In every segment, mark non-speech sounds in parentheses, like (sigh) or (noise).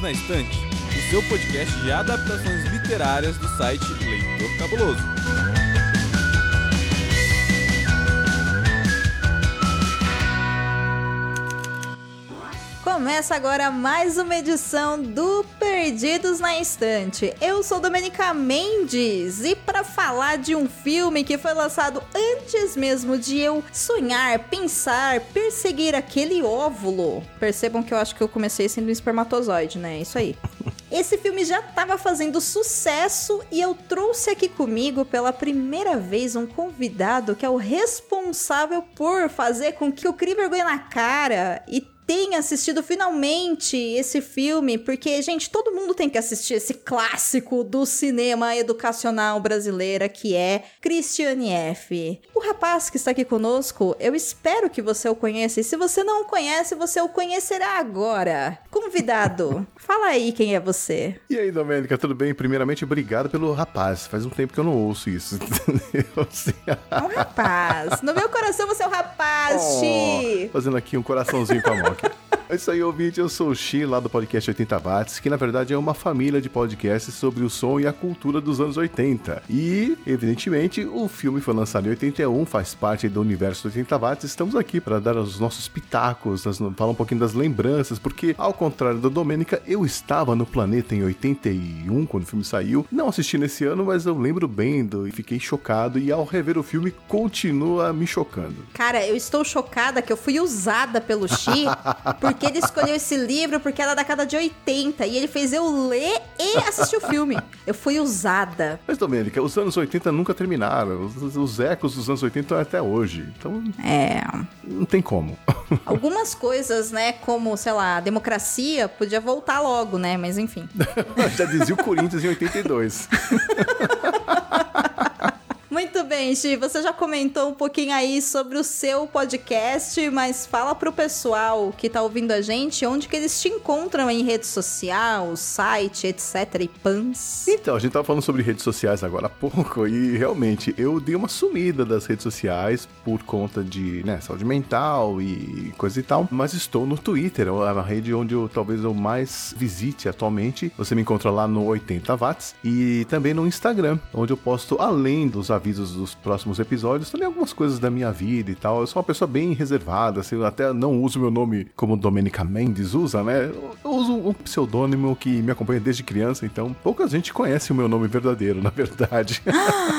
Perdidos na Estante, o seu podcast de adaptações literárias do site Leitor Cabuloso. Começa agora mais uma edição do Perdidos na Estante. Eu sou Domenica Mendes e para falar de um filme que foi lançado antes mesmo de eu sonhar, pensar, perseguir aquele óvulo. Percebam que eu acho que eu comecei sendo um espermatozoide, né? Isso aí. (laughs) Esse filme já estava fazendo sucesso e eu trouxe aqui comigo pela primeira vez um convidado que é o responsável por fazer com que eu crie vergonha na cara e tenha assistido finalmente esse filme, porque, gente, todo mundo tem que assistir esse clássico do cinema educacional brasileira que é Christiane F. O rapaz que está aqui conosco, eu espero que você o conheça, e se você não o conhece, você o conhecerá agora. Convidado, (laughs) fala aí quem é você. E aí, Domênica, tudo bem? Primeiramente, obrigado pelo rapaz. Faz um tempo que eu não ouço isso. (laughs) é um rapaz. No meu coração você é um rapaz, (laughs) oh, Xi. Fazendo aqui um coraçãozinho com a mão. Okay É isso aí, ouvinte. Eu sou o Xi, lá do podcast 80 Watts, que na verdade é uma família de podcasts sobre o som e a cultura dos anos 80. E, evidentemente, o filme foi lançado em 81, faz parte do universo 80 Watts. Estamos aqui para dar os nossos pitacos, falar um pouquinho das lembranças, porque, ao contrário da Domênica, eu estava no planeta em 81, quando o filme saiu. Não assisti nesse ano, mas eu lembro bem do e fiquei chocado. E ao rever o filme, continua me chocando. Cara, eu estou chocada que eu fui usada pelo Xi, porque (laughs) porque ele escolheu esse livro porque era da década de 80 e ele fez eu ler e assistir o filme. Eu fui usada. Mas, Domênica, os anos 80 nunca terminaram. Os, os ecos dos anos 80 estão até hoje. Então. É. Não tem como. (laughs) Algumas coisas, né, como, sei lá, a democracia, podia voltar logo, né? Mas enfim. (laughs) Já dizia o Corinthians em 82. (laughs) Muito bem, Gi, você já comentou um pouquinho aí sobre o seu podcast, mas fala pro pessoal que tá ouvindo a gente onde que eles te encontram em rede social, site, etc e pans. Então, a gente tava falando sobre redes sociais agora há pouco e realmente eu dei uma sumida das redes sociais por conta de, né, saúde mental e coisa e tal, mas estou no Twitter, é a rede onde eu talvez eu mais visite atualmente. Você me encontra lá no 80 watts e também no Instagram, onde eu posto além dos avisos dos próximos episódios, também algumas coisas da minha vida e tal. Eu sou uma pessoa bem reservada, assim, eu até não uso meu nome como Domenica Mendes usa, né? Eu uso um pseudônimo que me acompanha desde criança, então pouca gente conhece o meu nome verdadeiro, (laughs) na verdade.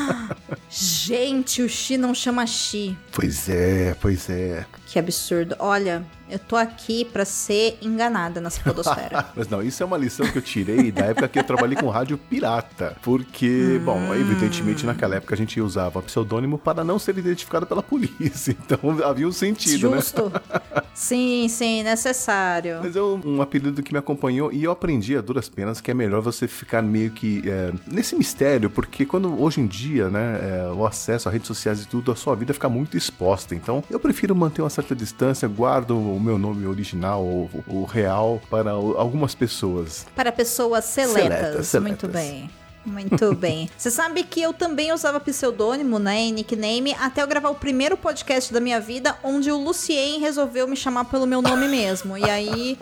(laughs) gente, o Xi não chama Xi. Pois é, pois é. Que absurdo. Olha, eu tô aqui para ser enganada nessa podosfera. (laughs) Mas não, isso é uma lição que eu tirei da época que eu trabalhei com rádio pirata. Porque, hum. bom, evidentemente naquela época a gente usava pseudônimo para não ser identificado pela polícia. (laughs) Então havia um sentido, né? Justo. né? sim, sim, necessário. Mas é um apelido que me acompanhou e eu aprendi a duras penas que é melhor você ficar meio que é, nesse mistério, porque quando hoje em dia, né, é, o acesso a redes sociais e tudo, a sua vida fica muito exposta. Então eu prefiro manter uma certa distância, guardo o meu nome original, o, o real, para algumas pessoas. Para pessoas seletas. seletas, seletas. Muito bem. Muito (laughs) bem. Você sabe que eu também usava pseudônimo, né, em nickname, até eu gravar o primeiro podcast da minha vida, onde o Lucien resolveu me chamar pelo meu nome (laughs) mesmo. E aí.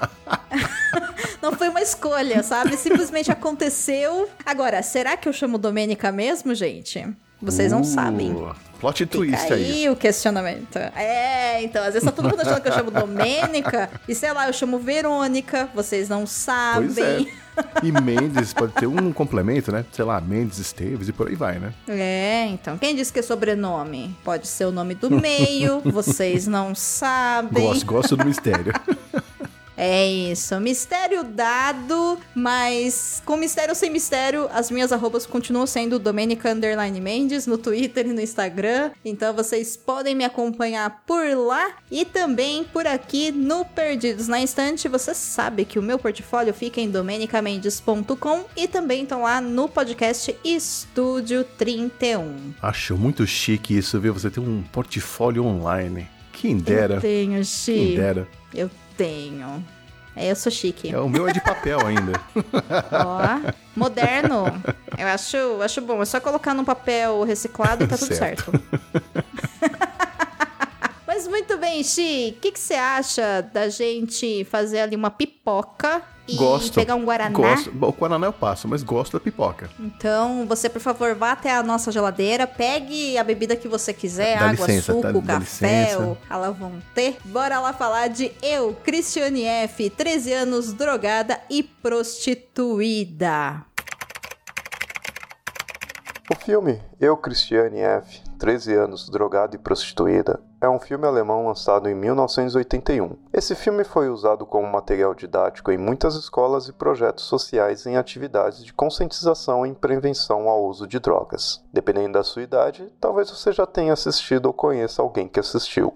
(laughs) não foi uma escolha, sabe? Simplesmente aconteceu. Agora, será que eu chamo Domênica mesmo, gente? Vocês não uh, sabem. Plot twist Fica aí. aí o questionamento. É, então, às vezes tá todo mundo achando que eu chamo Domênica, e sei lá, eu chamo Verônica, vocês não sabem. Pois é. E Mendes pode ter um complemento, né? Sei lá, Mendes Esteves e por aí vai, né? É, então. Quem disse que é sobrenome? Pode ser o nome do meio, (laughs) vocês não sabem. Gosto, gosto do mistério. (laughs) É isso, mistério dado, mas com mistério ou sem mistério, as minhas arrobas continuam sendo Domenica Underline Mendes no Twitter e no Instagram. Então vocês podem me acompanhar por lá e também por aqui no Perdidos na Estante. Você sabe que o meu portfólio fica em domenicamendes.com e também estão lá no podcast Estúdio 31. Acho muito chique isso, viu? Você tem um portfólio online. Quem dera. Eu tenho, Chi. Quem dera. Eu tenho. É, eu sou chique. É, o meu é de papel ainda. (laughs) Ó, moderno. Eu acho, acho bom. É só colocar num papel reciclado e tá tudo certo. certo. (laughs) Mas muito bem, Xi. O que, que você acha da gente fazer ali uma pipoca e Gosto. pegar um guaraná. Gosto. O Guaraná eu passo, mas gosto da pipoca. Então, você, por favor, vá até a nossa geladeira, pegue a bebida que você quiser, Dá água, licença, suco, dá- café, elas vão ter. Bora lá falar de eu, Cristiane F., 13 anos, drogada e prostituída. O filme Eu, Cristiane F., 13 anos, drogada e prostituída, é um filme alemão lançado em 1981. Esse filme foi usado como material didático em muitas escolas e projetos sociais em atividades de conscientização e prevenção ao uso de drogas. Dependendo da sua idade, talvez você já tenha assistido ou conheça alguém que assistiu.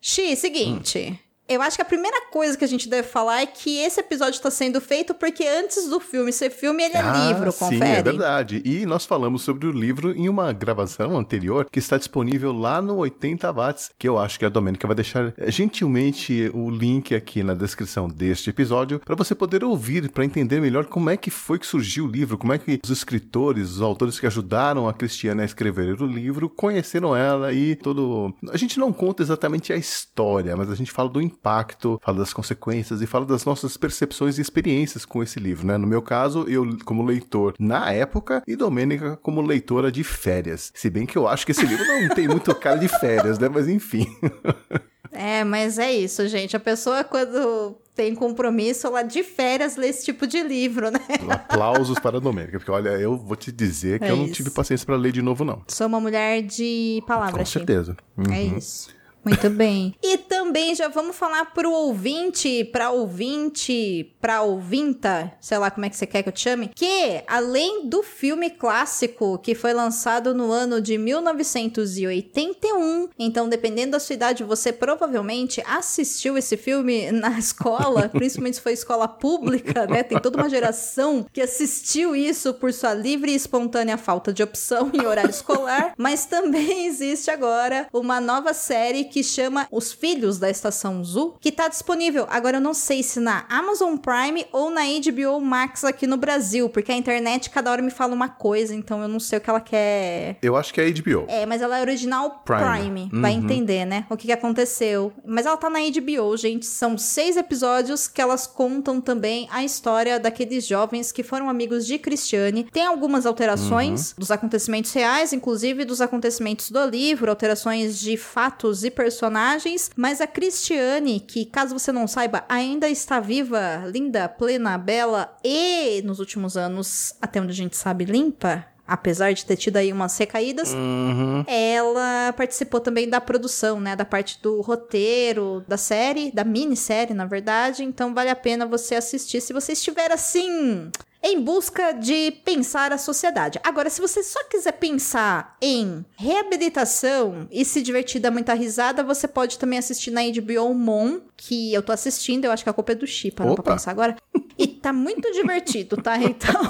Xi, seguinte. Eu acho que a primeira coisa que a gente deve falar é que esse episódio está sendo feito porque antes do filme ser filme, ele é livro, sim, confere. é verdade. E nós falamos sobre o livro em uma gravação anterior que está disponível lá no 80 watts, que eu acho que a Domênica vai deixar gentilmente o link aqui na descrição deste episódio para você poder ouvir, para entender melhor como é que foi que surgiu o livro, como é que os escritores, os autores que ajudaram a Cristiane a escrever o livro conheceram ela e todo. A gente não conta exatamente a história, mas a gente fala do impacto, fala das consequências e fala das nossas percepções e experiências com esse livro, né? No meu caso, eu como leitor na época e Domênica como leitora de férias. Se bem que eu acho que esse livro não tem muito cara de férias, né? Mas enfim. (laughs) É, mas é isso, gente. A pessoa, quando tem compromisso, ela de férias lê esse tipo de livro, né? (laughs) Aplausos para a Domênica, porque olha, eu vou te dizer que É eu não isso. tive paciência para ler de novo, não. Sou uma mulher de Com palavras, Chi. certeza. É Uhum. isso. Muito bem. E (laughs) também já vamos falar pro ouvinte, pra ouvinte, pra ouvinta, sei lá como é que você quer que eu te chame, que além do filme clássico que foi lançado no ano de 1981, então dependendo da sua idade, você provavelmente assistiu esse filme (laughs) na escola, (laughs) principalmente se foi escola pública, né? Tem toda uma geração que assistiu isso por sua livre e espontânea falta de opção em horário escolar, mas também existe agora uma nova série que chama Os Filhos da Estação Zu, que tá disponível. Agora eu não sei se na Amazon Prime ou na HBO Max aqui no Brasil, porque a internet cada hora me fala uma coisa, então eu não sei o que ela quer Eu acho que é HBO. é, mas ela é original Prime. Prime. Vai Uhum. entender, né? O que, que aconteceu. Mas ela tá na HBO, gente. São seis episódios que elas contam também a história daqueles jovens que foram amigos de Cristiane. Tem algumas alterações dos acontecimentos reais, inclusive dos acontecimentos do livro, alterações de fatos e personagens. Mas a Cristiane, que caso você não saiba, ainda está viva, linda, plena, bela e nos últimos anos, até onde a gente sabe, limpa. Apesar de ter tido aí umas recaídas, Uhum. ela participou também da produção, né? Da parte do roteiro da série, da minissérie, na verdade. Então vale a pena você assistir se você estiver assim. Em busca de pensar a sociedade. Agora, se você só quiser pensar em reabilitação e se divertir, dar muita risada, você pode também assistir na HBO Mon, que eu tô assistindo, eu acho que a culpa é do Chip, para pra pensar agora. E tá muito divertido, tá? (laughs) Então,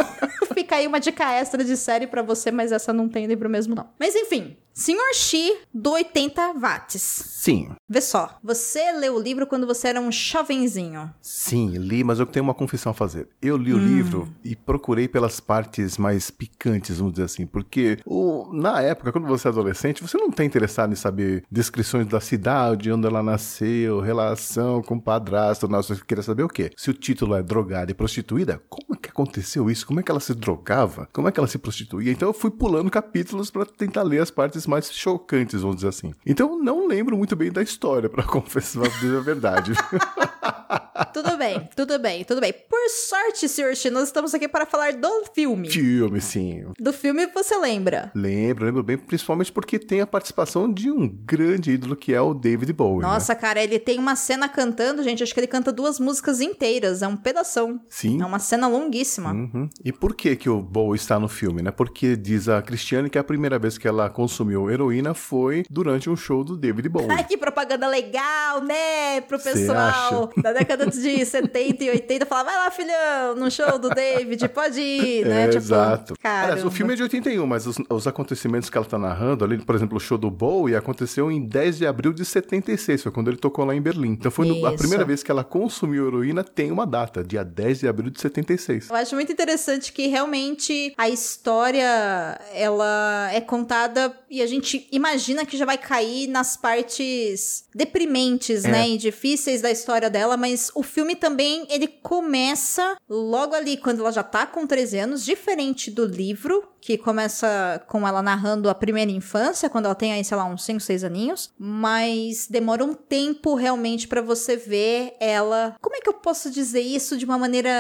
fica aí uma dica extra de série pra você, mas essa não tem livro mesmo, não. Mas enfim, Senhor Xi, do 80 watts. Sim. Vê só, você leu o livro quando você era um jovenzinho. Sim, li, mas eu tenho uma confissão a fazer. Eu li o Hum. livro e procurei pelas partes mais picantes, vamos dizer assim, porque o, na época, quando você é adolescente, você não está interessado em saber descrições da cidade, onde ela nasceu, relação com o padrasto, não, você queria saber o quê? Se o título é drogada e prostituída, como é que aconteceu isso? Como é que ela se drogava? Como é que ela se prostituía? Então eu fui pulando capítulos para tentar ler as partes mais chocantes, vamos dizer assim. Então eu não lembro muito bem da história, para (laughs) confessar a verdade. (laughs) Tudo bem, tudo bem, tudo bem. Por sorte, Xi, nós estamos aqui para falar do filme. Filme, sim. Do filme você lembra? Lembro, lembro bem, principalmente porque tem a participação de um grande ídolo que é o David Bowie. né? Nossa, cara, ele tem uma cena cantando, gente. Acho que ele canta duas músicas inteiras. É um pedação. Sim. É uma cena longuíssima. Uhum. E por que que o Bowie está no filme, né? Porque diz a Cristiane que a primeira vez que ela consumiu heroína foi durante um show do David Bowie. Ai, que propaganda legal, né? Pro pessoal da década de 70 e 80 falar, vai lá, filhão, no show do David, pode ir, né? É, tipo, exato. Aliás, o filme é de 81, mas os, os acontecimentos que ela tá narrando ali, por exemplo, o show do Bowie aconteceu em 10 de abril de 76, foi quando ele tocou lá em Berlim. Então foi no- a primeira vez que ela consumiu heroína tem uma data, dia 10 de abril de 76. Eu acho muito interessante que realmente a história ela é contada e a gente imagina que já vai cair nas partes deprimentes, é. né, e difíceis da história dela, mas o filme também ele começa logo ali quando ela já tá com 13 anos, diferente do livro, que começa com ela narrando a primeira infância, quando ela tem aí, sei lá, uns 5, 6 aninhos, mas demora um tempo realmente para você ver ela. Como é que eu posso dizer isso de uma maneira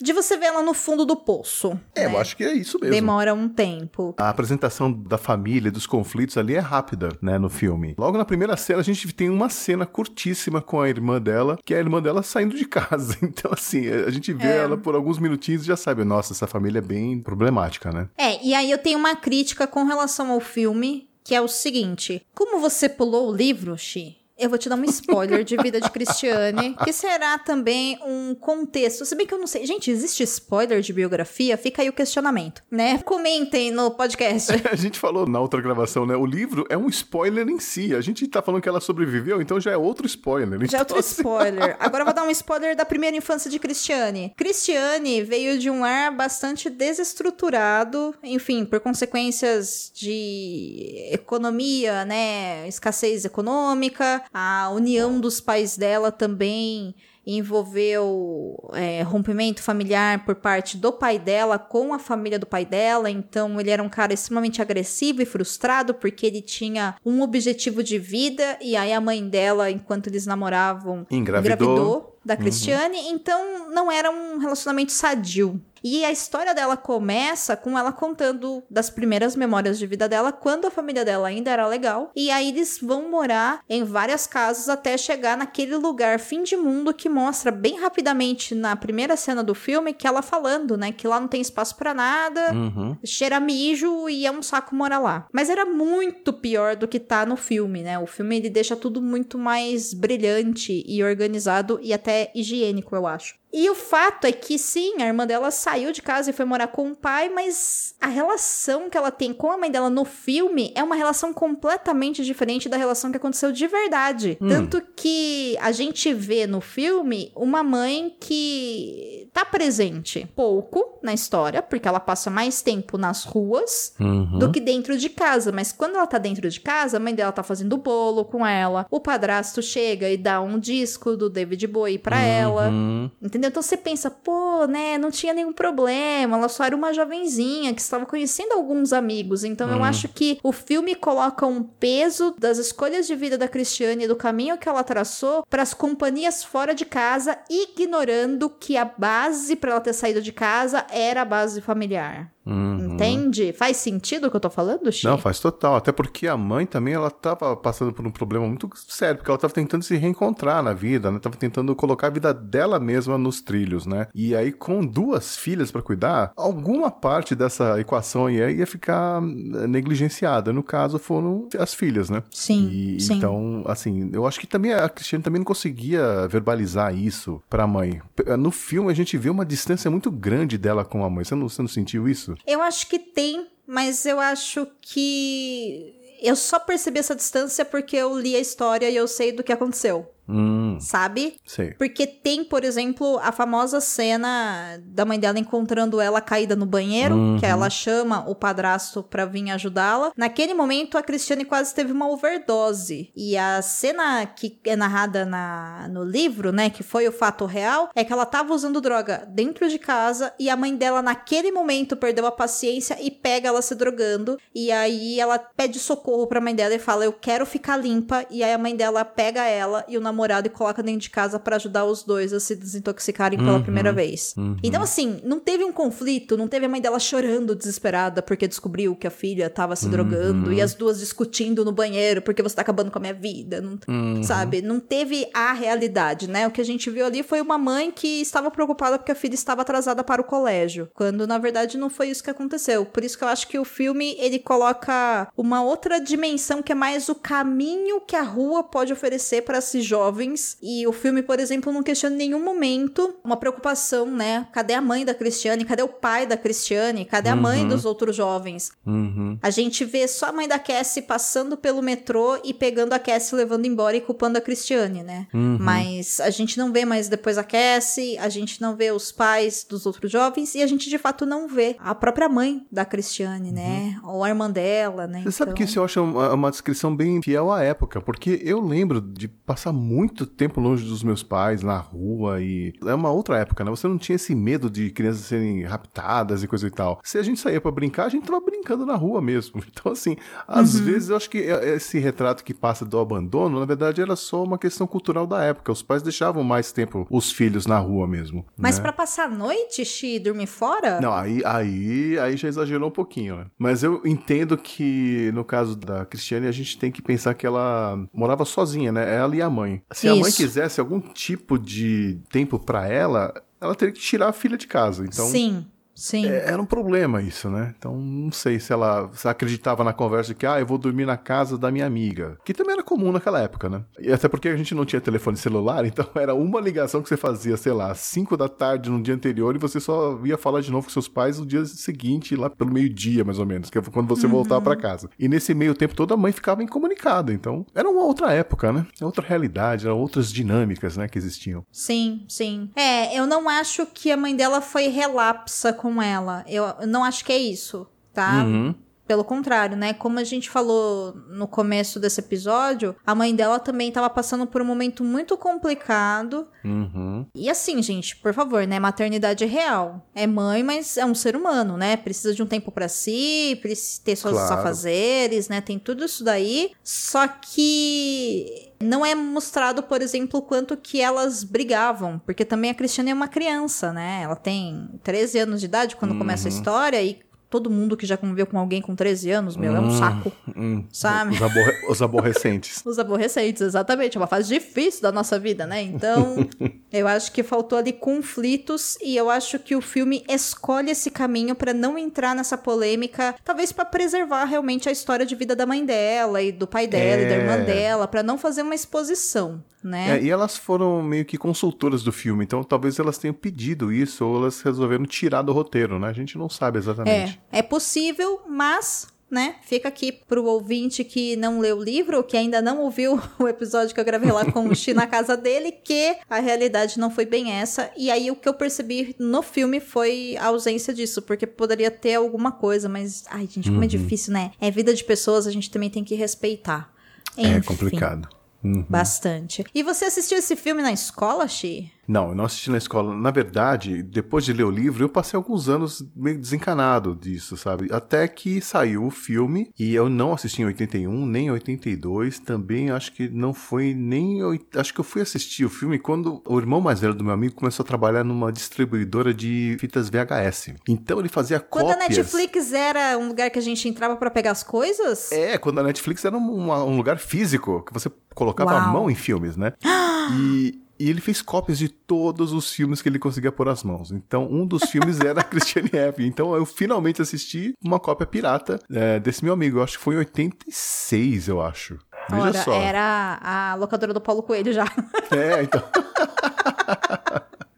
de você ver ela no fundo do poço? É, né? eu acho que é isso mesmo. Demora um tempo. A apresentação da família, dos conflitos ali é rápida, né, no filme. Logo na primeira cena a gente tem uma cena curtíssima com a irmã dela, que é a irmã dela saindo de (laughs) casa. Então assim, a gente vê é. ela por alguns minutinhos e já sabe, nossa, essa família é bem problemática, né? É, e aí eu tenho uma crítica com relação ao filme, que é o seguinte: como você pulou o livro, Xi? Eu vou te dar um spoiler de Vida de Cristiane, que será também um contexto. Se bem que eu não sei. Gente, existe spoiler de biografia? Fica aí o questionamento, né? Comentem no podcast. (laughs) a gente falou na outra gravação, né? O livro é um spoiler em si. A gente tá falando que ela sobreviveu, então já é outro spoiler. Já é outro então, assim, spoiler. (laughs) Agora eu vou dar um spoiler da primeira infância de Cristiane. Cristiane veio de um ar bastante desestruturado, enfim, por consequências de economia, né? Escassez econômica a união dos pais dela também envolveu é, rompimento familiar por parte do pai dela com a família do pai dela. Então, ele era um cara extremamente agressivo e frustrado porque ele tinha um objetivo de vida e aí a mãe dela, enquanto eles namoravam, engravidou, engravidou da uhum. Cristiane. Uhum. Então, não era um relacionamento sadio. E a história dela começa com ela contando das primeiras memórias de vida dela, quando a família dela ainda era legal. E aí eles vão morar em várias casas até chegar naquele lugar fim de mundo que mostra bem rapidamente na primeira cena do filme que ela falando, né? Que lá não tem espaço para nada, uhum. cheira mijo e é um saco morar lá. Mas era muito pior do que tá no filme, né? O filme ele deixa tudo muito mais brilhante e organizado e até higiênico, eu acho. E o fato é que sim, a irmã dela saiu de casa e foi morar com o pai, mas a relação que ela tem com a mãe dela no filme é uma relação completamente diferente da relação que aconteceu de verdade. Hum. Tanto que a gente vê no filme uma mãe que tá presente pouco na história, porque ela passa mais tempo nas ruas uhum. do que dentro de casa. Mas quando ela tá dentro de casa, a mãe dela tá fazendo bolo com ela, o padrasto chega e dá um disco do David Bowie pra uhum. ela. Entendeu? Entendeu? Então você pensa, pô, né, não tinha nenhum problema, ela só era uma jovenzinha que estava conhecendo alguns amigos. Então eu uhum. acho que o filme coloca um peso das escolhas de vida da Cristiane e do caminho que ela traçou para as companhias fora de casa, ignorando que a base para ela ter saído de casa era a base familiar. Uhum. Entende? Faz sentido o que eu tô falando, Chico? Não, faz total. Até porque a mãe também, ela tava passando por um problema muito sério, porque ela tava tentando se reencontrar na vida, né? Tava tentando colocar a vida dela mesma nos trilhos, né? E aí, com duas filhas para cuidar, alguma parte dessa equação ia, ia ficar eh, negligenciada. No caso, foram as filhas, né? Sim, e, sim. Então, assim, eu acho que também a Cristiane também não conseguia verbalizar isso pra mãe. No filme, a gente vê uma distância muito grande dela com a mãe. Você não, você não sentiu isso? Eu acho que tem, mas eu acho que eu só percebi essa distância porque eu li a história e eu sei do que aconteceu. Hum, sabe? Sei. Porque tem, por exemplo, a famosa cena da mãe dela encontrando ela caída no banheiro, uhum. que ela chama o padrasto pra vir ajudá-la. Naquele momento, a Cristiane quase teve uma overdose. E a cena que é narrada na, no livro, né, que foi o fato real, é que ela tava usando droga dentro de casa e a mãe dela, naquele momento, perdeu a paciência e pega ela se drogando. E aí ela pede socorro pra mãe dela e fala: Eu quero ficar limpa. E aí a mãe dela pega ela e o namorado namorado e coloca dentro de casa para ajudar os dois a se desintoxicarem pela uhum, primeira vez. Uhum. Então, assim, não teve um conflito, não teve a mãe dela chorando desesperada porque descobriu que a filha tava se uhum. drogando e as duas discutindo no banheiro porque você tá acabando com a minha vida, não, uhum. sabe? Não teve a realidade, né? O que a gente viu ali foi uma mãe que estava preocupada porque a filha estava atrasada para o colégio, quando na verdade não foi isso que aconteceu. Por isso que eu acho que o filme ele coloca uma outra dimensão que é mais o caminho que a rua pode oferecer para esses jovens jovens. E o filme, por exemplo, não questiona em nenhum momento uma preocupação, né? Cadê a mãe da Cristiane? Cadê o pai da Cristiane? Cadê a mãe Uhum. dos outros jovens? Uhum. A gente vê só a mãe da Cassie passando pelo metrô e pegando a Cassie, levando embora e culpando a Cristiane, né? Uhum. Mas a gente não vê mais depois a Cassie, a gente não vê os pais dos outros jovens e a gente de fato não vê a própria mãe da Cristiane, né? Ou a irmã dela, né? Uhum. Você sabe Então- que isso eu acho uma, uma descrição bem fiel à época, porque eu lembro de passar muito tempo longe dos meus pais, na rua, e é uma outra época, né? Você não tinha esse medo de crianças serem raptadas e coisa e tal. Se a gente saía pra brincar, a gente tava brincando na rua mesmo. (laughs) Então, assim, às Uhum. vezes eu acho que esse retrato que passa do abandono, na verdade, era só uma questão cultural da época. Os pais deixavam mais tempo os filhos na rua mesmo. Mas né? pra passar a noite, Xi, dormir fora? Não, aí, aí, aí já exagerou um pouquinho, né? Mas eu entendo que, no caso da Cristiane, a gente tem que pensar que ela morava sozinha, né? Ela e a mãe. Se a mãe Isso. quisesse algum tipo de tempo pra ela, ela teria que tirar a filha de casa. Então, Sim, sim. é, era um problema isso, né? Então, não sei se ela, se acreditava na conversa de que, ah, eu vou dormir na casa da minha amiga. Que também era comum naquela época, né? E até porque a gente não tinha telefone celular, (laughs) então era uma ligação que você fazia, sei lá, às 5 da tarde no dia anterior e você só ia falar de novo com seus pais no dia seguinte, lá pelo meio-dia, mais ou menos, que é quando você voltava pra casa. E nesse meio tempo toda a mãe ficava incomunicada. Então, era uma outra época, né? Outra realidade, eram outras dinâmicas, né, que existiam. Sim, sim. É, eu não acho que a mãe dela foi relapsa com ela. Eu não acho que é isso, tá? Uhum. Pelo contrário, né? Como a gente falou no começo desse episódio, a mãe dela também estava passando por um momento muito complicado. Uhum. E assim, gente, por favor, né? Maternidade é real. É mãe, mas é um ser humano, né? Precisa de um tempo pra si, precisa ter seus Claro. afazeres, né? Tem tudo isso daí. Só que não é mostrado, por exemplo, o quanto que elas brigavam, porque também a Cristiane é uma criança, né? Ela tem 13 anos de idade quando começa a história e todo mundo que já conviveu com alguém com 13 anos, meu, é um Hum, saco. hum. Sabe? Os, aborre- os aborrecentes. (laughs) Os aborrecentes, exatamente. É uma fase difícil da nossa vida, né? Então, (laughs) eu acho que faltou ali conflitos e eu acho que o filme escolhe esse caminho pra não entrar nessa polêmica, talvez pra preservar realmente a história de vida da mãe dela e do pai dela e da É. irmã dela, pra não fazer uma exposição, né? É, e elas foram meio que consultoras do filme, então talvez elas tenham pedido isso ou elas resolveram tirar do roteiro, né? A gente não sabe exatamente. É, é possível, mas, né, fica aqui pro ouvinte que não leu o livro, que ainda não ouviu (laughs) o episódio que eu gravei lá com o Xi na casa dele, que a realidade não foi bem essa. E aí o que eu percebi no filme foi a ausência disso, porque poderia ter alguma coisa, mas, ai, gente, como é difícil, né? É vida de pessoas, a gente também tem que respeitar. É, Enfim, complicado. Uhum. Bastante. E você assistiu esse filme na escola, Xi? Não, eu não assisti na escola. Na verdade, depois de ler o livro, eu passei alguns anos meio desencanado disso, sabe? Até que saiu o filme e eu não assisti em 81, nem em 82. Também acho que não foi nem. Acho que eu fui assistir o filme quando o irmão mais velho do meu amigo começou a trabalhar numa distribuidora de fitas VHS. Então ele fazia Quando cópias. a Netflix era um lugar que a gente entrava pra pegar as coisas? É, quando a Netflix era um, um lugar físico, que você colocava a Uau. mão em filmes, né? (gasps) E, e ele fez cópias de todos os filmes que ele conseguia pôr as mãos. Então, um dos filmes (laughs) era a Christiane F. Então, eu finalmente assisti uma cópia pirata é, desse meu amigo. Eu acho que foi em 86, eu acho. Veja Ora, só. era a locadora do Paulo Coelho já. É, então. (laughs)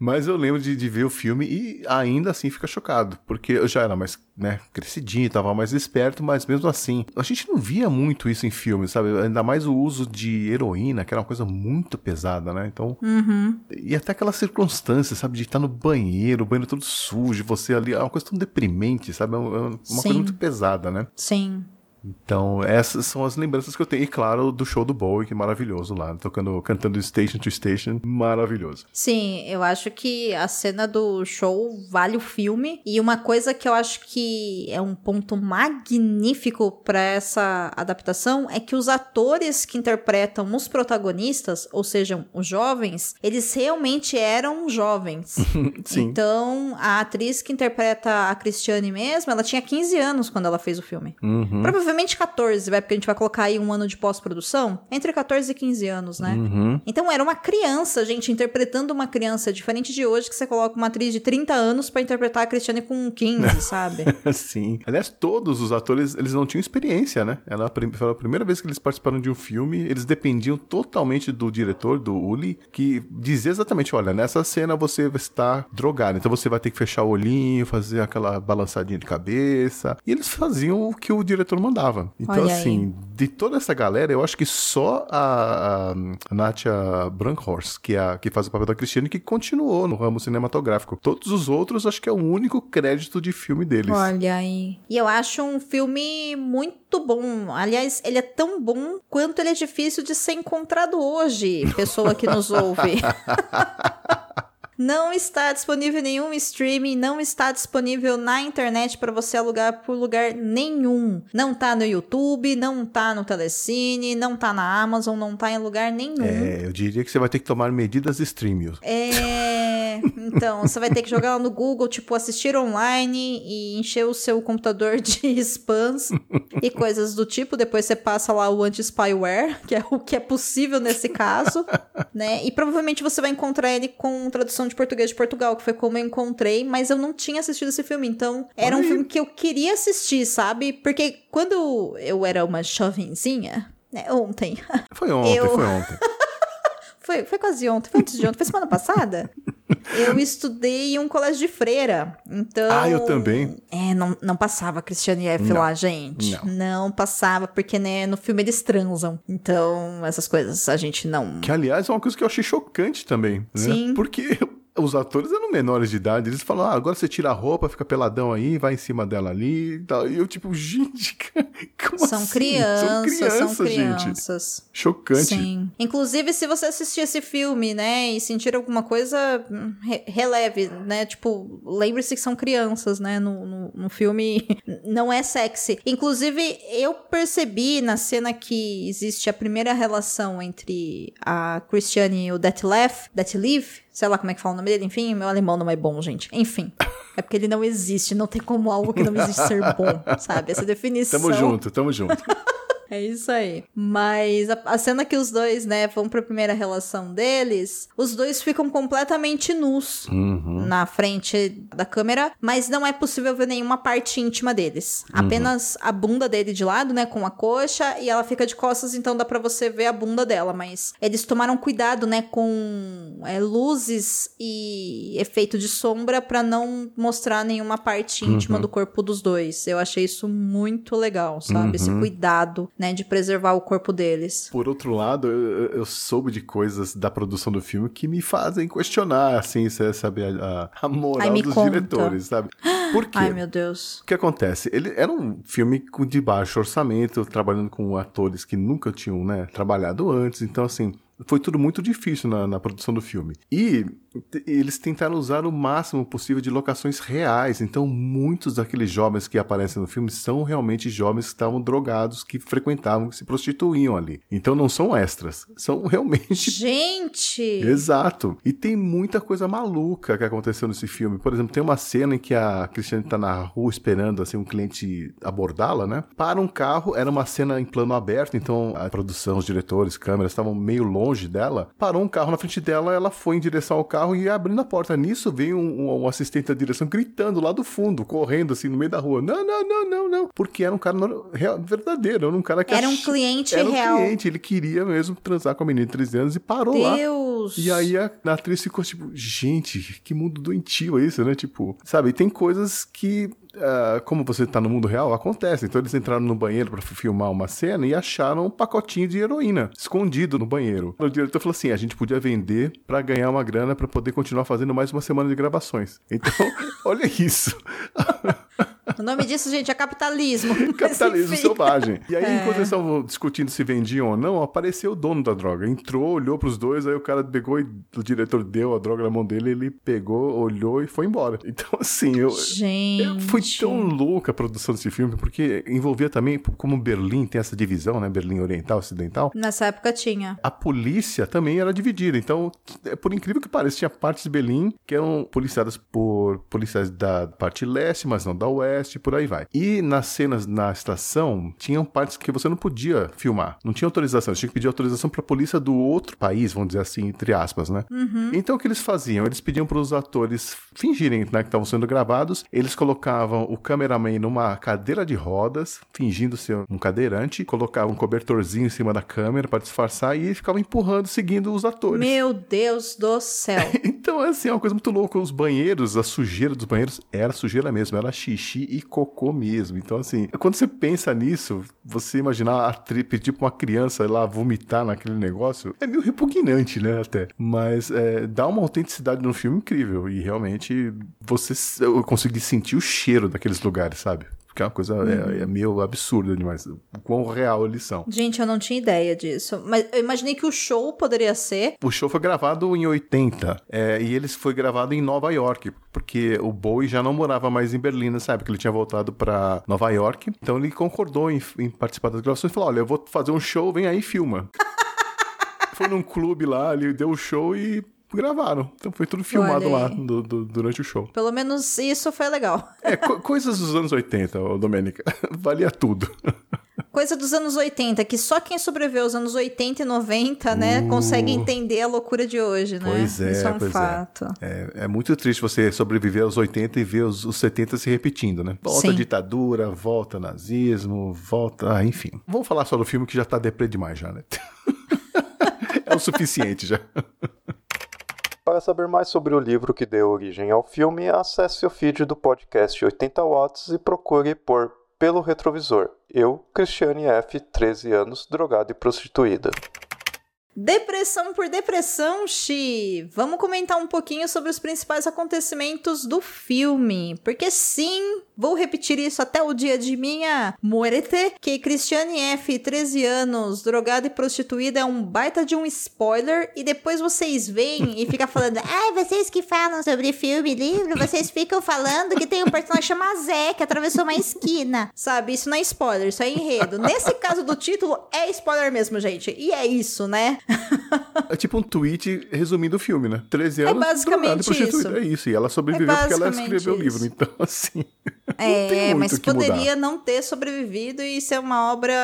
Mas eu lembro de, de ver o filme e ainda assim fica chocado, porque eu já era mais, né, crescidinho, tava mais esperto, mas mesmo assim, a gente não via muito isso em filmes, sabe? Ainda mais o uso de heroína, que era uma coisa muito pesada, né? Então, Uhum. e até aquelas circunstâncias, sabe, de estar no banheiro, o banheiro todo sujo, você ali, é uma coisa tão deprimente, sabe? É uma, é uma Sim. coisa muito pesada, né? Sim. Então, essas são as lembranças que eu tenho. E claro, do show do Bowie, que é maravilhoso lá, tocando, cantando Station to Station, maravilhoso. Sim, eu acho que a cena do show vale o filme. E uma coisa que eu acho que é um ponto magnífico pra essa adaptação é que os atores que interpretam os protagonistas, ou seja, os jovens, eles realmente eram jovens. (laughs) Sim. Então, a atriz que interpreta a Cristiane mesmo, ela tinha 15 anos quando ela fez o filme. Uhum. Provavelmente provavelmente 14, vai, porque a gente vai colocar aí um ano de pós-produção. Entre 14 e 15 anos, né? Uhum. Então era uma criança, gente, interpretando uma criança, diferente de hoje que você coloca uma atriz de 30 anos pra interpretar a Cristiane com 15, (laughs) sabe? Sim. Aliás, todos os atores, eles não tinham experiência, né? Ela foi a primeira vez que eles participaram de um filme, eles dependiam totalmente do diretor, do Uli, que dizia exatamente, olha, nessa cena você está drogado, então você vai ter que fechar o olhinho, fazer aquela balançadinha de cabeça. E eles faziam o que o diretor mandava. Então, Olha assim, de toda essa galera, eu acho que só a, a Natia Brankhorst, que, é a, que faz o papel da Cristiane, que continuou no ramo cinematográfico. Todos os outros, acho que é o único crédito de filme deles. Olha aí. E eu acho um filme muito bom. Aliás, ele é tão bom quanto ele é difícil de ser encontrado hoje, pessoa que nos ouve. (laughs) Não está disponível em nenhum streaming, não está disponível na internet para você alugar por lugar nenhum. Não tá no YouTube, não tá no Telecine, não tá na Amazon, não tá em lugar nenhum. É, eu diria que você vai ter que tomar medidas extremes. É, então, você vai ter que jogar lá no Google, tipo, assistir online e encher o seu computador de (laughs) spams e coisas do tipo. Depois você passa lá o anti-spyware, que é o que é possível nesse caso, né? E provavelmente você vai encontrar ele com tradução de português de Portugal, que foi como eu encontrei, mas eu não tinha assistido esse filme, então era um filme que eu queria assistir, sabe? Porque quando eu era uma jovenzinha, né, ontem, Foi ontem, Eu- foi ontem. (laughs) foi, foi quase ontem, foi antes de ontem, foi semana passada. Eu estudei em um colégio de freira, então... Ah, eu também. É, não, não passava Cristiane F Não, lá, gente. não. passava, porque, né, no filme eles transam. Então, essas coisas a gente não... Que, aliás, é uma coisa que eu achei chocante também. Né? Sim. Porque os atores eram menores de idade. Eles falam, ah, agora você tira a roupa, fica peladão aí, vai em cima dela ali e tal. E eu, tipo, gente, (laughs) como São assim? crianças, São crianças, são gente. crianças. Chocante. Sim. Inclusive, se você assistir esse filme, né, e sentir alguma coisa, hum, re- releve, né? Tipo, lembre-se que são crianças, né? No, no, no filme (laughs) não é sexy. Inclusive, eu percebi na cena que existe a primeira relação entre a Christiane e o Detlef, Detlev, sei lá como é que fala o nome dele, enfim, meu alemão não é bom, gente. Enfim. É porque ele não existe, não tem como algo que não existe ser bom, sabe? Essa definição. Tamo junto, tamo junto. (laughs) É isso aí. Mas a, a cena que os dois, né, vão pra primeira relação deles, os dois ficam completamente nus Uhum. Na frente da câmera, mas não é possível ver nenhuma parte íntima deles. Uhum. Apenas a bunda dele de lado, né, com a coxa, e ela fica de costas, então dá pra você ver a bunda dela. Mas eles tomaram cuidado, né, com é, luzes e efeito de sombra pra não mostrar nenhuma parte íntima Uhum. do corpo dos dois. Eu achei isso muito legal, sabe? Esse Uhum. cuidado, né, de preservar o corpo deles. Por outro lado, eu, eu- soube de coisas da produção do filme que me fazem questionar, assim, sabe, a, a moral Ai, dos conta. diretores, sabe? Por quê? Ai, meu Deus. O que acontece? Ele era um filme de baixo orçamento, trabalhando com atores que nunca tinham, né, trabalhado antes. Então, assim, foi tudo muito difícil na, na produção do filme. E eles tentaram usar o máximo possível de locações reais. Então, muitos daqueles jovens que aparecem no filme são realmente jovens que estavam drogados, que frequentavam, que se prostituíam ali. Então, não são extras. São (laughs) realmente Gente! Exato. E tem muita coisa maluca que aconteceu nesse filme. Por exemplo, tem uma cena em que a Cristiane tá na rua esperando assim um cliente abordá-la, né? Para um carro, era uma cena em plano aberto, então a produção, os diretores, câmeras estavam meio longe dela. Parou um carro na frente dela, ela foi em direção ao carro e ia abrindo a porta. Nisso veio um, um- um assistente da direção gritando lá do fundo, correndo assim no meio da rua. Não, não, não, não, não. Porque era um cara real- verdadeiro, era um cara que Era um ach- cliente era um real. cliente, ele queria mesmo transar com a menina de 13 anos e parou lá. Deus! E aí a, a atriz ficou tipo, gente, que mundo doentio é isso, né? Tipo, sabe, tem coisas que, ah, como você tá no mundo real, acontece. Então eles entraram no banheiro pra filmar uma cena e acharam um pacotinho de heroína escondido no banheiro. O diretor falou assim: a gente podia vender pra ganhar uma grana pra poder continuar fazendo mais uma semana de gravações. Então, (laughs) olha isso. (laughs) O nome disso, gente, é capitalismo. (laughs) Capitalismo selvagem. E aí, É. enquanto eles estavam discutindo se vendiam ou não, apareceu o dono da droga. Entrou, olhou pros dois, aí o cara pegou e o diretor deu a droga na mão dele, ele pegou, olhou e foi embora. Então, assim, eu. Gente. eu- Foi tão louca a produção desse filme, porque envolvia também, como Berlim tem essa divisão, né? Berlim Oriental, Ocidental. Nessa época tinha. A polícia também era dividida. Então, por incrível que pareça, tinha partes de Berlim que eram policiadas por policiais da parte leste, mas não da oeste. Oeste, por aí vai. E nas cenas na estação, tinham partes que você não podia filmar. Não tinha autorização. Você tinha que pedir autorização pra polícia do outro país, vamos dizer assim, entre aspas, né? Então o que eles faziam? Eles pediam pros atores fingirem né, que estavam sendo gravados. Eles colocavam o cameraman numa cadeira de rodas, fingindo ser um cadeirante, colocavam um cobertorzinho em cima da câmera pra disfarçar e ficavam empurrando, seguindo os atores. Meu Deus do céu. (laughs) Então, assim, é uma coisa muito louca. Os banheiros, a sujeira dos banheiros era sujeira mesmo, era xixi e cocô mesmo. Então, assim, quando você pensa nisso, você imaginar a tri- pedir pra uma criança lá vomitar naquele negócio, é meio repugnante, né, até. Mas é, dá uma autenticidade no filme incrível. E realmente, você eu consegui sentir o cheiro daqueles lugares, sabe? Porque é uma coisa é, é meio absurda demais. O quão real eles são. Gente, eu não tinha ideia disso. Mas eu imaginei que o show poderia ser. O show foi gravado em 80 é, e ele foi gravado em Nova York, porque o Bowie já não morava mais em Berlim nessa época, ele tinha voltado pra Nova York. Então ele concordou em, em participar das gravações e falou: Olha, eu vou fazer um show, vem aí e filma. (laughs) foi num clube lá, ele deu o show e gravaram. Então foi tudo filmado lá do- do- durante o show. Pelo menos isso foi legal. É, co- (laughs) coisas dos anos 80, ô Domênica. (laughs) Valia tudo. Coisa dos anos 80, que só quem sobreviveu aos anos 80 e 90, né, Uh. consegue entender a loucura de hoje, né? Pois é, Isso é um pois é. fato. É, é muito triste você sobreviver aos 80 e ver os, os 70 se repetindo, né? Volta Sim. ditadura, volta nazismo, volta. Ah, enfim. Vamos falar só do filme que já tá deprê demais já, né? (laughs) é o suficiente já. Para saber mais sobre o livro que deu origem ao filme, acesse o feed do podcast 80 Watts e procure por Pelo Retrovisor. Eu, Cristiane F., 13 anos, drogada e prostituída. Depressão por depressão, Xi. Vamos comentar um pouquinho sobre os principais acontecimentos do filme. Porque sim, vou repetir isso até o dia de minha muerte, que Cristiane F, 13 anos, drogada e prostituída é um baita de um spoiler e depois vocês veem e ficam falando: (laughs) "Ah, vocês que falam sobre filme e livro, vocês ficam falando que tem um personagem chamado Zé que atravessou uma esquina". Sabe? Isso não é spoiler, isso é enredo. Nesse caso do título é spoiler mesmo, gente. E é isso, né? É tipo um tweet resumindo o filme, né? 13 anos. basicamente drogada e prostituída. isso. É isso. E ela sobreviveu É porque ela basicamente escreveu o livro. Então, assim. É, mas que mudar. poderia não ter sobrevivido e ser uma obra